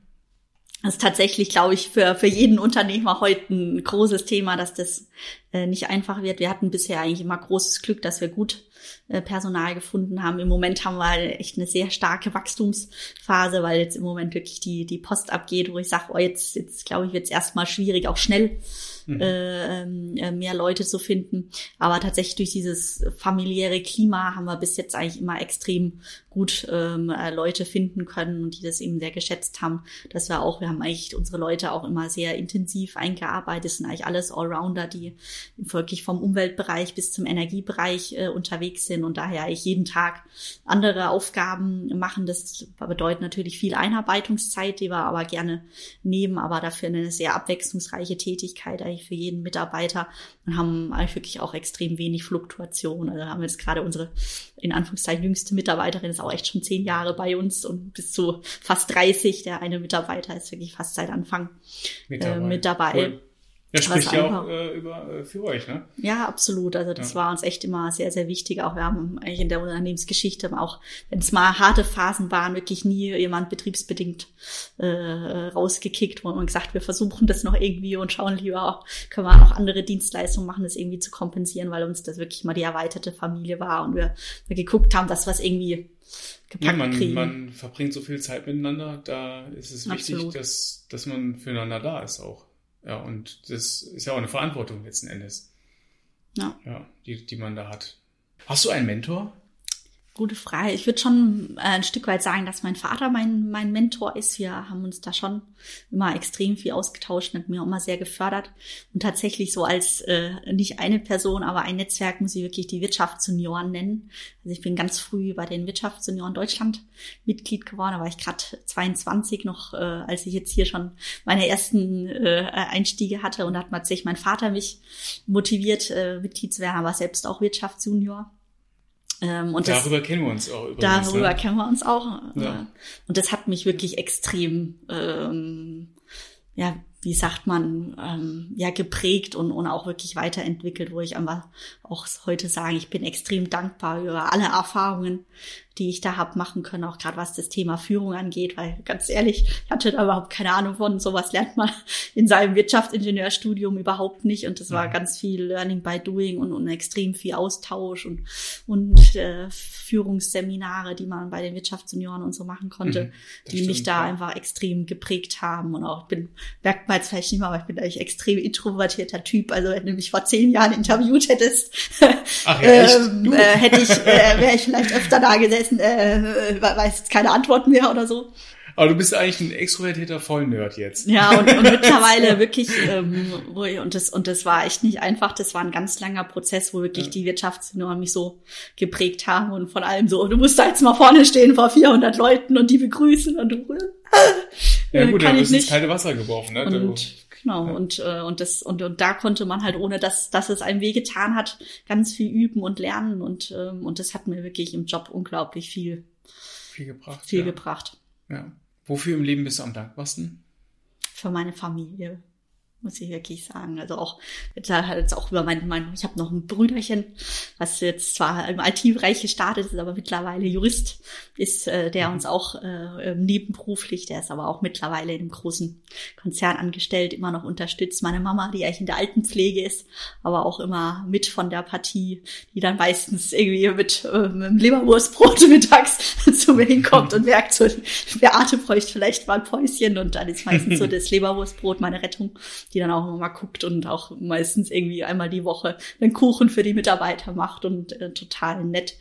Das ist tatsächlich, glaube ich, für, für jeden Unternehmer heute ein großes Thema, dass das äh, nicht einfach wird. Wir hatten bisher eigentlich immer großes Glück, dass wir gut äh, Personal gefunden haben. Im Moment haben wir echt eine sehr starke Wachstumsphase, weil jetzt im Moment wirklich die, die Post abgeht, wo ich sage, oh, jetzt, jetzt glaube ich, wird es erstmal schwierig, auch schnell mhm. äh, ähm, mehr Leute zu finden. Aber tatsächlich durch dieses familiäre Klima haben wir bis jetzt eigentlich immer extrem gut ähm, äh, Leute finden können und die das eben sehr geschätzt haben, dass wir auch, wir haben eigentlich unsere Leute auch immer sehr intensiv eingearbeitet, das sind eigentlich alles Allrounder, die wirklich vom Umweltbereich bis zum Energiebereich äh, unterwegs sind und daher ich jeden Tag andere Aufgaben machen. Das bedeutet natürlich viel Einarbeitungszeit, die wir aber gerne nehmen, aber dafür eine sehr abwechslungsreiche Tätigkeit eigentlich für jeden Mitarbeiter und haben eigentlich wirklich auch extrem wenig Fluktuation. Also haben wir jetzt gerade unsere in Anführungszeichen jüngste Mitarbeiterin ist auch echt schon zehn Jahre bei uns und bis zu fast 30. Der eine Mitarbeiter ist wirklich fast seit Anfang mit dabei. Äh, mit dabei. Cool. Er spricht ja auch äh, über, äh, für euch, ne? Ja, absolut. Also das ja. war uns echt immer sehr, sehr wichtig. Auch wir haben eigentlich in der Unternehmensgeschichte auch, wenn es mal harte Phasen waren, wirklich nie jemand betriebsbedingt äh, rausgekickt, wo man gesagt, wir versuchen das noch irgendwie und schauen lieber auch, können wir auch andere Dienstleistungen machen, das irgendwie zu kompensieren, weil uns das wirklich mal die erweiterte Familie war und wir, wir geguckt haben, dass was irgendwie gepackt ja, man, kriegen. man verbringt so viel Zeit miteinander, da ist es wichtig, dass, dass man füreinander da ist auch. Ja, und das ist ja auch eine Verantwortung letzten Endes. Ja. Ja, die, die man da hat. Hast du einen Mentor? Gute Frage. Ich würde schon äh, ein Stück weit sagen, dass mein Vater mein, mein Mentor ist. Wir haben uns da schon immer extrem viel ausgetauscht und mir auch immer sehr gefördert. Und tatsächlich so als äh, nicht eine Person, aber ein Netzwerk muss ich wirklich die Wirtschaftssenioren nennen. Also ich bin ganz früh bei den Wirtschaftssenioren Deutschland Mitglied geworden. Da war ich gerade 22 noch, äh, als ich jetzt hier schon meine ersten äh, Einstiege hatte. Und da hat tatsächlich mein Vater mich motiviert, äh, Mitglied zu werden, aber selbst auch Wirtschaftsjunior. Ähm, und darüber das, kennen wir uns auch. Übrigens, darüber ne? kennen wir uns auch. Ja. Und das hat mich wirklich extrem, ähm, ja, wie sagt man, ähm, ja, geprägt und, und auch wirklich weiterentwickelt, wo ich einfach auch heute sagen, ich bin extrem dankbar über alle Erfahrungen, die ich da hab machen können, auch gerade was das Thema Führung angeht, weil ganz ehrlich, ich hatte da überhaupt keine Ahnung von, sowas lernt man in seinem Wirtschaftsingenieurstudium überhaupt nicht. Und das war ja. ganz viel Learning by Doing und, und extrem viel Austausch und, und äh, Führungsseminare, die man bei den Wirtschaftsjunioren und so machen konnte, mhm, die stimmt, mich da ja. einfach extrem geprägt haben. Und auch, ich bin, merkt man jetzt vielleicht nicht mal, aber ich bin eigentlich extrem introvertierter Typ, also wenn du mich vor zehn Jahren interviewt hättest, Ach, ja, ähm, äh, hätte ich, äh, wäre ich vielleicht öfter da gesessen, äh, weiß keine Antwort mehr oder so. Aber du bist eigentlich ein extrovertierter Vollnerd jetzt. Ja, und, und mittlerweile wirklich, ähm, und das, und das war echt nicht einfach, das war ein ganz langer Prozess, wo wirklich ja. die Wirtschaftssenioren mich so geprägt haben und von allem so, du musst da jetzt mal vorne stehen vor 400 Leuten und die begrüßen und du, ja gut, dann ist ins kalte Wasser geworfen, ne? Und, genau, ja. und, äh, und das, und, und da konnte man halt, ohne dass, dass es einem wehgetan hat, ganz viel üben und lernen und, ähm, und das hat mir wirklich im Job unglaublich viel, viel gebracht. Viel ja. gebracht. Ja. Wofür im Leben bist du am dankbarsten? Für meine Familie muss ich wirklich sagen. Also auch jetzt auch über mein, mein ich habe noch ein Brüderchen, was jetzt zwar im IT-Bereich gestartet ist, aber mittlerweile Jurist ist, äh, der mhm. uns auch äh, nebenberuflich, der ist aber auch mittlerweile in einem großen Konzern angestellt, immer noch unterstützt. Meine Mama, die eigentlich in der Altenpflege ist, aber auch immer mit von der Partie, die dann meistens irgendwie mit, äh, mit dem Leberwurstbrot mittags zu mir hinkommt und merkt so, Beate bräuchte vielleicht mal ein Päuschen und dann ist meistens so das Leberwurstbrot meine Rettung die dann auch immer mal guckt und auch meistens irgendwie einmal die Woche einen Kuchen für die Mitarbeiter macht und äh, total nett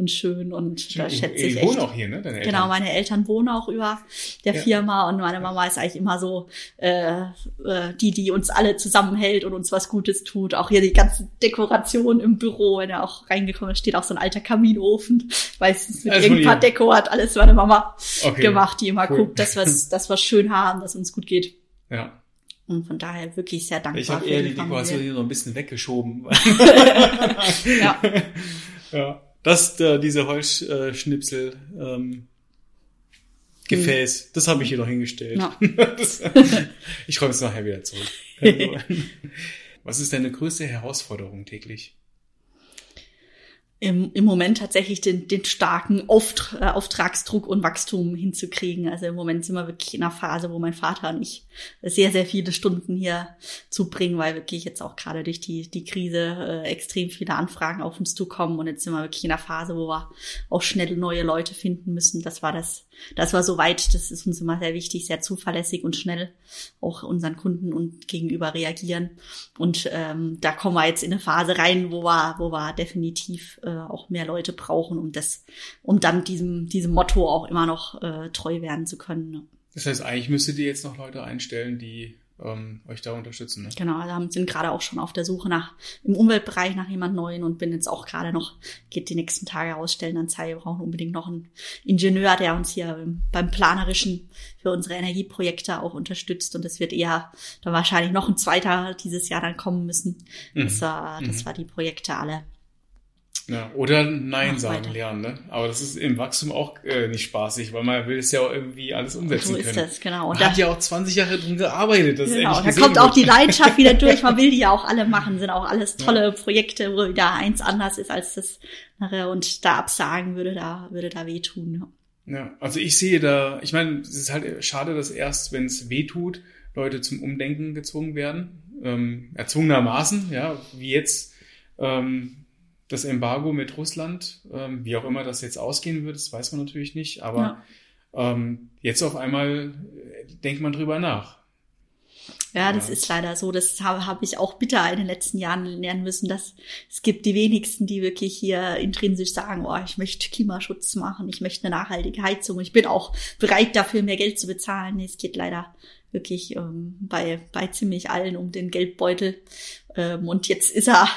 und schön und da schätze ich echt. wohnen auch hier, ne? Deine Eltern. Genau, meine Eltern wohnen auch über der ja. Firma und meine Mama ist eigentlich immer so äh, äh, die, die uns alle zusammenhält und uns was Gutes tut. Auch hier die ganze Dekoration im Büro, wenn er auch reingekommen ist, steht auch so ein alter Kaminofen, meistens mit also irgendein Deko hat alles meine Mama okay. gemacht, die immer cool. guckt, dass wir dass wir schön haben, dass uns gut geht. Ja. Und von daher wirklich sehr dankbar. Ich habe eher die, die Dekoration hier so ein bisschen weggeschoben. ja. ja. Das, äh, diese Holzschnipsel, ähm, Gefäß, hm. das habe ich hier noch hingestellt. Ja. das, ich räume es nachher wieder zurück. Was ist deine größte Herausforderung täglich? Im, im Moment tatsächlich den, den starken Auft äh, Auftragsdruck und Wachstum hinzukriegen. Also im Moment sind wir wirklich in einer Phase, wo mein Vater und ich sehr, sehr viele Stunden hier zubringen, weil wirklich jetzt auch gerade durch die, die Krise äh, extrem viele Anfragen auf uns zukommen. Und jetzt sind wir wirklich in einer Phase, wo wir auch schnell neue Leute finden müssen. Das war das, das war soweit, das ist uns immer sehr wichtig, sehr zuverlässig und schnell auch unseren Kunden und gegenüber reagieren. Und ähm, da kommen wir jetzt in eine Phase rein, wo wir, wo wir definitiv äh, auch mehr Leute brauchen, um das, um dann diesem, diesem Motto auch immer noch äh, treu werden zu können. Ne? Das heißt, eigentlich müsstet ihr jetzt noch Leute einstellen, die ähm, euch da unterstützen. Ne? Genau, also sind gerade auch schon auf der Suche nach im Umweltbereich nach jemand Neuen und bin jetzt auch gerade noch, geht die nächsten Tage ausstellen an Zeit. Wir brauchen unbedingt noch einen Ingenieur, der uns hier beim Planerischen für unsere Energieprojekte auch unterstützt. Und es wird eher da wahrscheinlich noch ein zweiter dieses Jahr dann kommen müssen, mhm. dass, äh, dass mhm. wir die Projekte alle ja, oder Nein Mach sagen weiter. lernen, ne? Aber das ist im Wachstum auch äh, nicht spaßig, weil man will es ja auch irgendwie alles umsetzen können. So ist können. das, genau. Und man da, hat ja auch 20 Jahre drin gearbeitet. Das genau, da kommt wird. auch die Leidenschaft wieder durch. Man will die ja auch alle machen, sind auch alles tolle ja. Projekte, wo wieder eins anders ist als das andere und da absagen würde da, würde da wehtun. Ja. ja, also ich sehe da, ich meine, es ist halt schade, dass erst, wenn es wehtut, Leute zum Umdenken gezwungen werden. Ähm, erzwungenermaßen, ja, wie jetzt ähm, das Embargo mit Russland, ähm, wie auch immer das jetzt ausgehen wird, das weiß man natürlich nicht, aber ja. ähm, jetzt auf einmal äh, denkt man drüber nach. Ja, das ja. ist leider so. Das habe hab ich auch bitter in den letzten Jahren lernen müssen, dass es gibt die wenigsten, die wirklich hier intrinsisch sagen, oh, ich möchte Klimaschutz machen, ich möchte eine nachhaltige Heizung. Ich bin auch bereit dafür, mehr Geld zu bezahlen. Nee, es geht leider wirklich ähm, bei, bei ziemlich allen um den Geldbeutel. Ähm, und jetzt ist er,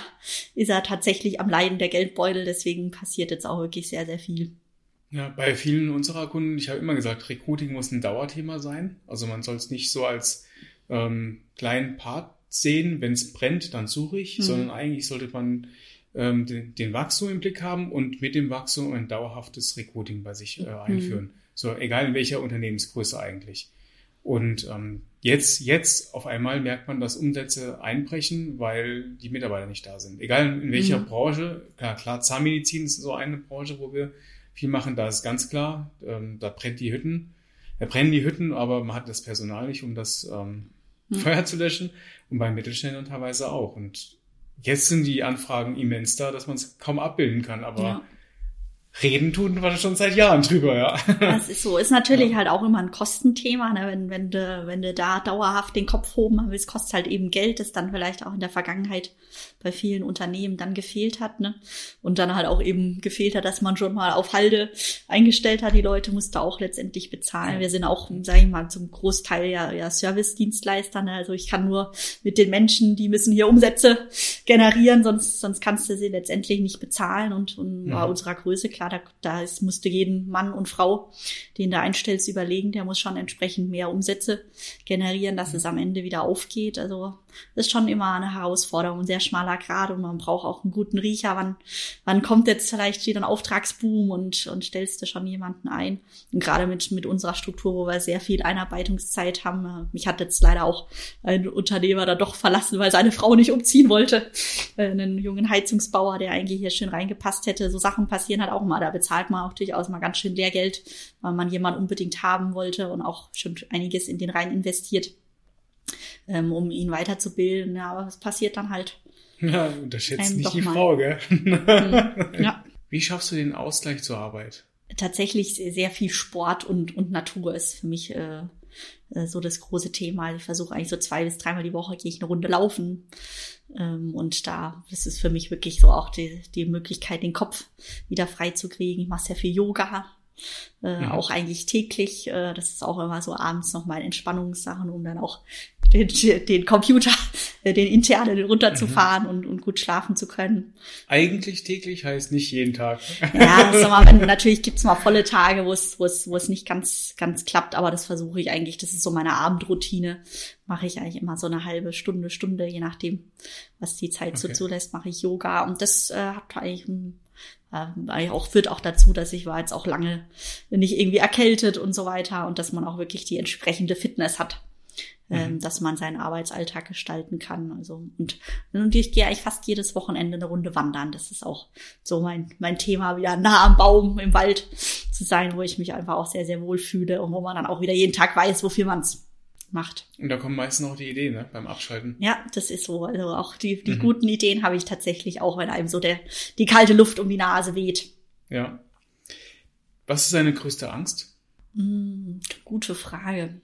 ist er tatsächlich am Leiden der Geldbeutel, deswegen passiert jetzt auch wirklich sehr, sehr viel. Ja, bei vielen unserer Kunden, ich habe immer gesagt, Recruiting muss ein Dauerthema sein. Also man soll es nicht so als ähm, kleinen Part sehen, wenn es brennt, dann suche ich, mhm. sondern eigentlich sollte man ähm, den, den, Wachstum im Blick haben und mit dem Wachstum ein dauerhaftes Recruiting bei sich äh, einführen. Mhm. So, egal in welcher Unternehmensgröße eigentlich. Und ähm, jetzt, jetzt auf einmal merkt man, dass Umsätze einbrechen, weil die Mitarbeiter nicht da sind. Egal in welcher mhm. Branche, klar, klar, Zahnmedizin ist so eine Branche, wo wir viel machen, da ist ganz klar, ähm, da brennt die Hütten, da brennen die Hütten, aber man hat das Personal nicht, um das ähm, mhm. Feuer zu löschen. Und beim Mittelständlern teilweise auch. Und jetzt sind die Anfragen immens da, dass man es kaum abbilden kann, aber ja. Reden tun wir schon seit Jahren drüber, ja. Das ist so. Ist natürlich ja. halt auch immer ein Kostenthema, ne? wenn, wenn du, wenn du da dauerhaft den Kopf hoben willst, kostet halt eben Geld, das dann vielleicht auch in der Vergangenheit bei vielen Unternehmen dann gefehlt hat, ne? Und dann halt auch eben gefehlt hat, dass man schon mal auf Halde eingestellt hat. Die Leute musste auch letztendlich bezahlen. Wir sind auch, sag ich mal, zum Großteil ja, ja Service-Dienstleister. Ne? Also ich kann nur mit den Menschen, die müssen hier Umsätze generieren, sonst, sonst kannst du sie letztendlich nicht bezahlen. Und, und ja. unserer Größe, klar, da, da ist, musste jeden Mann und Frau, den du einstellst, überlegen, der muss schon entsprechend mehr Umsätze generieren, dass ja. es am Ende wieder aufgeht. Also ist schon immer eine Herausforderung, ein sehr schmaler Grad und man braucht auch einen guten Riecher. Wann, wann kommt jetzt vielleicht wieder ein Auftragsboom und, und stellst du schon jemanden ein? Und gerade mit, mit unserer Struktur, wo wir sehr viel Einarbeitungszeit haben. Äh, mich hat jetzt leider auch ein Unternehmer da doch verlassen, weil seine Frau nicht umziehen wollte. Äh, einen jungen Heizungsbauer, der eigentlich hier schön reingepasst hätte. So Sachen passieren halt auch mal. Da bezahlt man auch durchaus mal ganz schön Lehrgeld, weil man jemanden unbedingt haben wollte und auch schon einiges in den rein investiert ähm, um ihn weiterzubilden. Ja, aber es passiert dann halt. Ja, unterschätzt nicht die mal. Frau, gell? Mhm. ja. Wie schaffst du den Ausgleich zur Arbeit? Tatsächlich sehr viel Sport und, und Natur ist für mich äh, äh so das große Thema. Ich versuche eigentlich so zwei bis dreimal die Woche gehe ich eine Runde laufen. Ähm, und da das ist für mich wirklich so auch die, die Möglichkeit, den Kopf wieder frei zu kriegen. Ich mache sehr viel Yoga. Äh, mhm. Auch eigentlich täglich. Äh, das ist auch immer so abends nochmal Entspannungssachen, um dann auch den, den Computer, äh, den internen runterzufahren mhm. und, und gut schlafen zu können. Eigentlich täglich heißt nicht jeden Tag. Ja, sag mal, natürlich gibt's mal volle Tage, wo es, wo es, wo es nicht ganz, ganz klappt, aber das versuche ich eigentlich. Das ist so meine Abendroutine. Mache ich eigentlich immer so eine halbe Stunde, Stunde, je nachdem, was die Zeit okay. so zulässt, mache ich Yoga. Und das äh, hat eigentlich ein äh, auch führt auch dazu, dass ich war jetzt auch lange nicht irgendwie erkältet und so weiter und dass man auch wirklich die entsprechende Fitness hat ähm, mhm. dass man seinen Arbeitsalltag gestalten kann. Also und, und ich gehe eigentlich fast jedes Wochenende eine Runde wandern. Das ist auch so mein mein Thema, wieder nah am Baum im Wald zu sein, wo ich mich einfach auch sehr sehr wohl fühle und wo man dann auch wieder jeden Tag weiß, wofür man es macht. Und da kommen meistens auch die Ideen, ne, beim Abschalten. Ja, das ist so. Also auch die, die mhm. guten Ideen habe ich tatsächlich auch, wenn einem so der, die kalte Luft um die Nase weht. Ja. Was ist deine größte Angst? Mm, gute Frage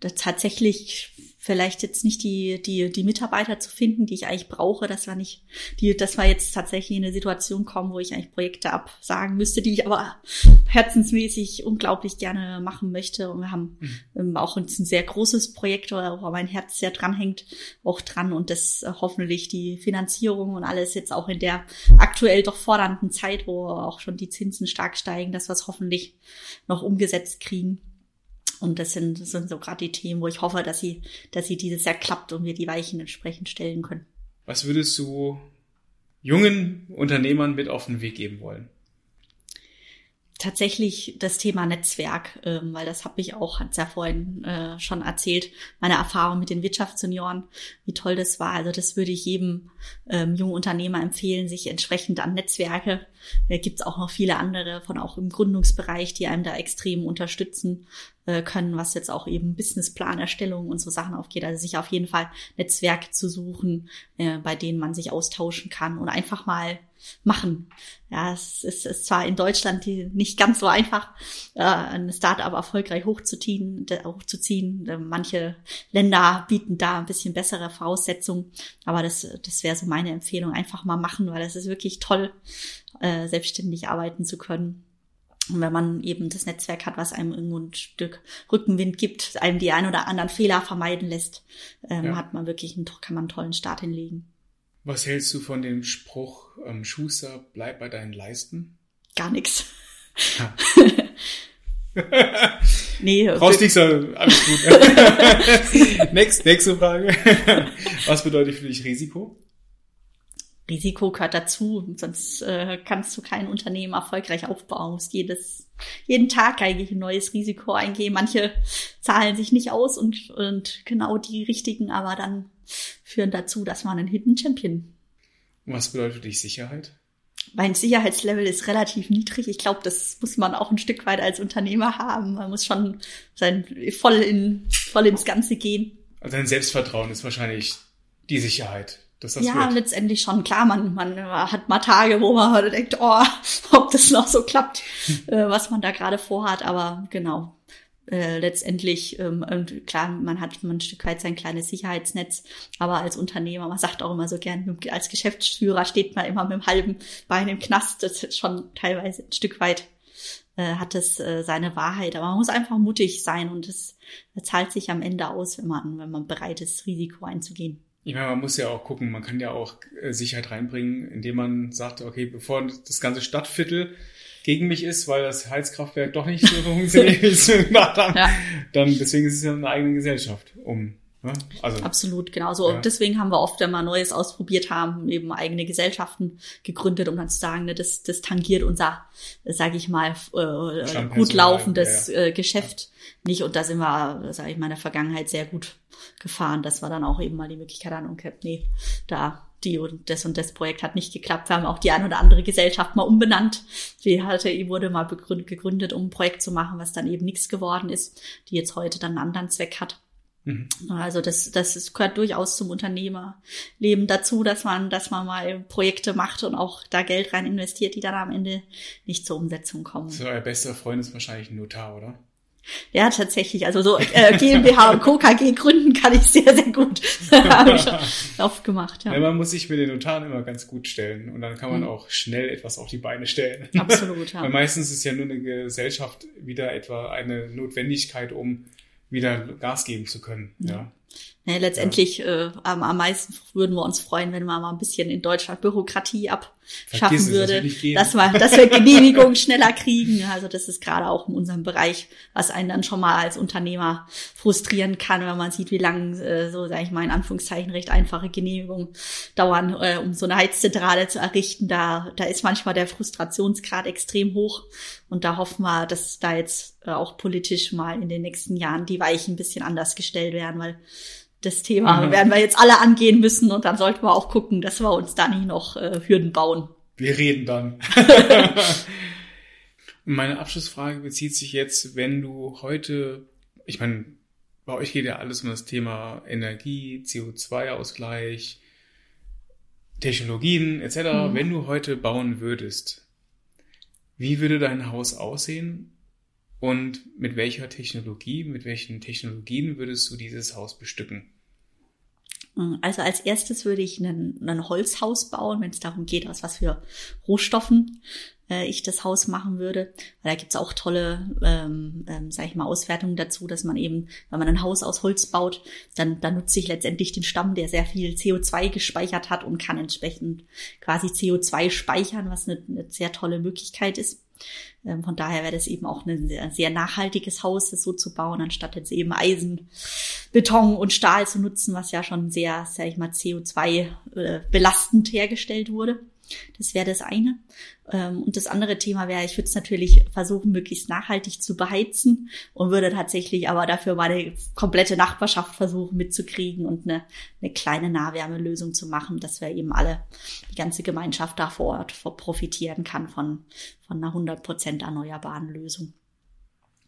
da tatsächlich vielleicht jetzt nicht die, die, die Mitarbeiter zu finden, die ich eigentlich brauche, dass wir nicht, die, dass wir jetzt tatsächlich in eine Situation kommen, wo ich eigentlich Projekte absagen müsste, die ich aber herzensmäßig unglaublich gerne machen möchte. Und wir haben mhm. auch ein sehr großes Projekt, wo mein Herz sehr dran hängt, auch dran und das äh, hoffentlich die Finanzierung und alles jetzt auch in der aktuell doch fordernden Zeit, wo auch schon die Zinsen stark steigen, dass wir es hoffentlich noch umgesetzt kriegen. Und das sind, das sind so gerade die Themen, wo ich hoffe, dass sie, dass sie dieses Jahr klappt und wir die Weichen entsprechend stellen können. Was würdest du jungen Unternehmern mit auf den Weg geben wollen? Tatsächlich das Thema Netzwerk, ähm, weil das habe ich auch, hat's ja vorhin äh, schon erzählt, meine Erfahrung mit den Wirtschaftssenioren, wie toll das war. Also das würde ich jedem ähm, jungen Unternehmer empfehlen, sich entsprechend an Netzwerke. Da gibt's auch noch viele andere von auch im Gründungsbereich, die einem da extrem unterstützen äh, können, was jetzt auch eben Businessplanerstellung und so Sachen aufgeht. Also sich auf jeden Fall Netzwerke zu suchen, äh, bei denen man sich austauschen kann und einfach mal machen. Ja, es ist, ist zwar in Deutschland nicht ganz so einfach, äh, ein Startup erfolgreich hochzuziehen, hochzuziehen. Manche Länder bieten da ein bisschen bessere Voraussetzungen, aber das, das wäre so meine Empfehlung. Einfach mal machen, weil es ist wirklich toll, äh, selbstständig arbeiten zu können. Und wenn man eben das Netzwerk hat, was einem irgendwo ein Stück Rückenwind gibt, einem die ein oder anderen Fehler vermeiden lässt, ähm, ja. hat man wirklich einen, kann man einen tollen Start hinlegen. Was hältst du von dem Spruch, ähm, Schuster, bleib bei deinen Leisten? Gar nichts. Ja. nee. Brauchst nichts, alles gut. Next, nächste Frage. Was bedeutet für dich Risiko? Risiko gehört dazu, sonst äh, kannst du kein Unternehmen erfolgreich aufbauen. Musst jedes, jeden Tag eigentlich ein neues Risiko eingehen. Manche zahlen sich nicht aus und, und genau die richtigen, aber dann führen dazu, dass man einen Hidden Champion. Was bedeutet für dich Sicherheit? Mein Sicherheitslevel ist relativ niedrig. Ich glaube, das muss man auch ein Stück weit als Unternehmer haben. Man muss schon sein, voll, in, voll ins Ganze gehen. Also dein Selbstvertrauen ist wahrscheinlich die Sicherheit. Das ja, wird. letztendlich schon. Klar, man, man hat mal Tage, wo man denkt, oh, ob das noch so klappt, äh, was man da gerade vorhat. Aber genau, äh, letztendlich, ähm, klar, man hat ein Stück weit sein kleines Sicherheitsnetz, aber als Unternehmer, man sagt auch immer so gern, als Geschäftsführer steht man immer mit dem halben Bein im Knast, das ist schon teilweise ein Stück weit äh, hat es äh, seine Wahrheit, aber man muss einfach mutig sein und es zahlt sich am Ende aus, wenn man, wenn man bereit ist, Risiko einzugehen. Ich meine, man muss ja auch gucken, man kann ja auch äh, Sicherheit reinbringen, indem man sagt, okay, bevor das ganze Stadtviertel gegen mich ist, weil das Heizkraftwerk doch nicht so funktioniert, wie es gemacht haben, ja. dann deswegen ist es ja eine eigene Gesellschaft, um ne? also, Absolut, genau so. Ja. Deswegen haben wir oft, wenn wir Neues ausprobiert haben, eben eigene Gesellschaften gegründet, um dann zu sagen, ne, das, das tangiert unser, sage ich mal, äh, gut laufendes ja, äh, Geschäft nicht. Und da sind wir, sage ich mal, in der Vergangenheit sehr gut gefahren, dass wir dann auch eben mal die Möglichkeit haben, okay, nee, da die und das und das Projekt hat nicht geklappt. Wir haben auch die ein oder andere Gesellschaft mal umbenannt. Die hatte, wurde mal gegründet, um ein Projekt zu machen, was dann eben nichts geworden ist, die jetzt heute dann einen anderen Zweck hat. Mhm. Also das, das ist, gehört durchaus zum Unternehmerleben dazu, dass man, dass man mal Projekte macht und auch da Geld rein investiert, die dann am Ende nicht zur Umsetzung kommen. So, euer bester Freund ist wahrscheinlich ein Notar, oder? Ja, tatsächlich. Also so äh, GmbH und KKG gründen kann ich sehr, sehr gut. Habe ich schon oft gemacht. Ja. ja. man muss sich mit den Notaren immer ganz gut stellen und dann kann man mhm. auch schnell etwas auf die Beine stellen. Absolut, ja. Weil meistens ist ja nur eine Gesellschaft wieder etwa eine Notwendigkeit, um wieder Gas geben zu können. Ja. Ja, letztendlich ja. Äh, am, am meisten würden wir uns freuen, wenn man mal ein bisschen in Deutschland Bürokratie abschaffen würde, dass wir, dass wir Genehmigungen schneller kriegen. Also das ist gerade auch in unserem Bereich, was einen dann schon mal als Unternehmer frustrieren kann, wenn man sieht, wie lange äh, so, sage ich mal in Anführungszeichen, recht einfache Genehmigungen dauern, äh, um so eine Heizzentrale zu errichten. Da, da ist manchmal der Frustrationsgrad extrem hoch. Und da hoffen wir, dass da jetzt äh, auch politisch mal in den nächsten Jahren die Weichen ein bisschen anders gestellt werden, weil das Thema mhm. werden wir jetzt alle angehen müssen und dann sollten wir auch gucken, dass wir uns da nicht noch äh, Hürden bauen. Wir reden dann. Meine Abschlussfrage bezieht sich jetzt, wenn du heute, ich meine, bei euch geht ja alles um das Thema Energie, CO2-Ausgleich, Technologien etc. Mhm. Wenn du heute bauen würdest, wie würde dein Haus aussehen Und mit welcher Technologie, mit welchen Technologien würdest du dieses Haus bestücken? Also als erstes würde ich ein, ein Holzhaus bauen, wenn es darum geht, aus was für Rohstoffen äh, ich das Haus machen würde. Weil da gibt's auch tolle, ähm, ähm, sag ich mal, Auswertungen dazu, dass man eben, wenn man ein Haus aus Holz baut, dann, dann nutze ich letztendlich den Stamm, der sehr viel CO2 gespeichert hat und kann entsprechend quasi CO2 speichern, was eine, eine sehr tolle Möglichkeit ist. Ähm, von daher wäre das eben auch ein sehr, sehr nachhaltiges Haus, das so zu bauen, anstatt jetzt eben Eisen, Beton und Stahl zu nutzen, was ja schon sehr, sag ich mal, CO2 äh, belastend hergestellt wurde. Das wäre das eine. Ähm, und das andere Thema wäre, ich würde es natürlich versuchen, möglichst nachhaltig zu beheizen und würde tatsächlich aber dafür meine komplette Nachbarschaft versuchen mitzukriegen und eine, eine kleine Nahwärmelösung zu machen, dass wir eben alle, die ganze Gemeinschaft da vor Ort profitieren kann von, von einer 100% erneuerbaren Lösung.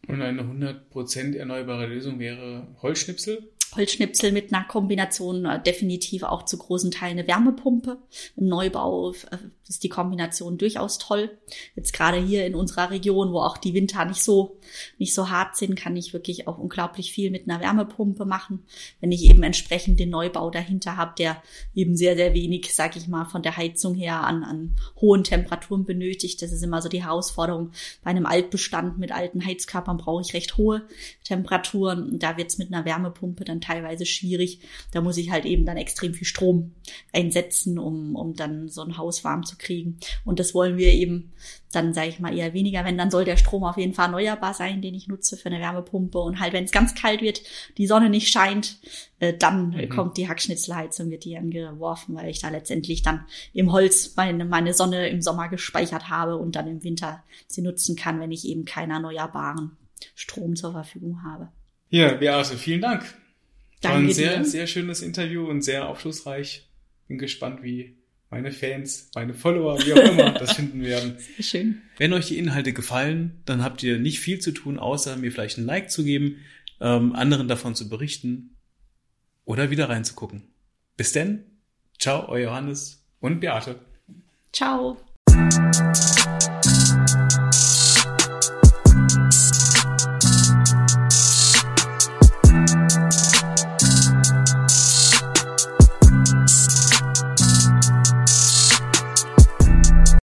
Und eine 100% erneuerbare Lösung wäre Holzschnipsel? Holzschnipsel mit einer Kombination äh, definitiv auch zu großen Teilen eine Wärmepumpe. Im Neubau äh, ist die Kombination durchaus toll. Jetzt gerade hier in unserer Region, wo auch die Winter nicht so, nicht so hart sind, kann ich wirklich auch unglaublich viel mit einer Wärmepumpe machen. Wenn ich eben entsprechend den Neubau dahinter habe, der eben sehr, sehr wenig, sag ich mal, von der Heizung her an, an hohen Temperaturen benötigt. Das ist immer so die Herausforderung. Bei einem Altbestand mit alten Heizkörpern brauche ich recht hohe Temperaturen. Da wird es mit einer Wärmepumpe dann teilweise schwierig. Da muss ich halt eben dann extrem viel Strom einsetzen, um, um dann so ein Haus warm zu kriegen. Und das wollen wir eben dann, sage ich mal, eher weniger. Wenn, dann soll der Strom auf jeden Fall erneuerbar sein, den ich nutze für eine Wärmepumpe. Und halt, wenn es ganz kalt wird, die Sonne nicht scheint, äh, dann mhm. kommt die Hackschnitzelheizung, wird die angeworfen, weil ich da letztendlich dann im Holz meine, meine Sonne im Sommer gespeichert habe und dann im Winter sie nutzen kann, wenn ich eben keinen erneuerbaren Strom zur Verfügung habe. Ja, Beate, vielen Dank. Danke War ein sehr, dir. sehr schönes Interview und sehr aufschlussreich. Bin gespannt, wie meine Fans, meine Follower, wie auch immer, das finden werden. Sehr schön. Wenn euch die Inhalte gefallen, dann habt ihr nicht viel zu tun, außer mir vielleicht ein Like zu geben, ähm, anderen davon zu berichten oder wieder reinzugucken. Bis denn, ciao, euer Johannes und Beate. Ciao.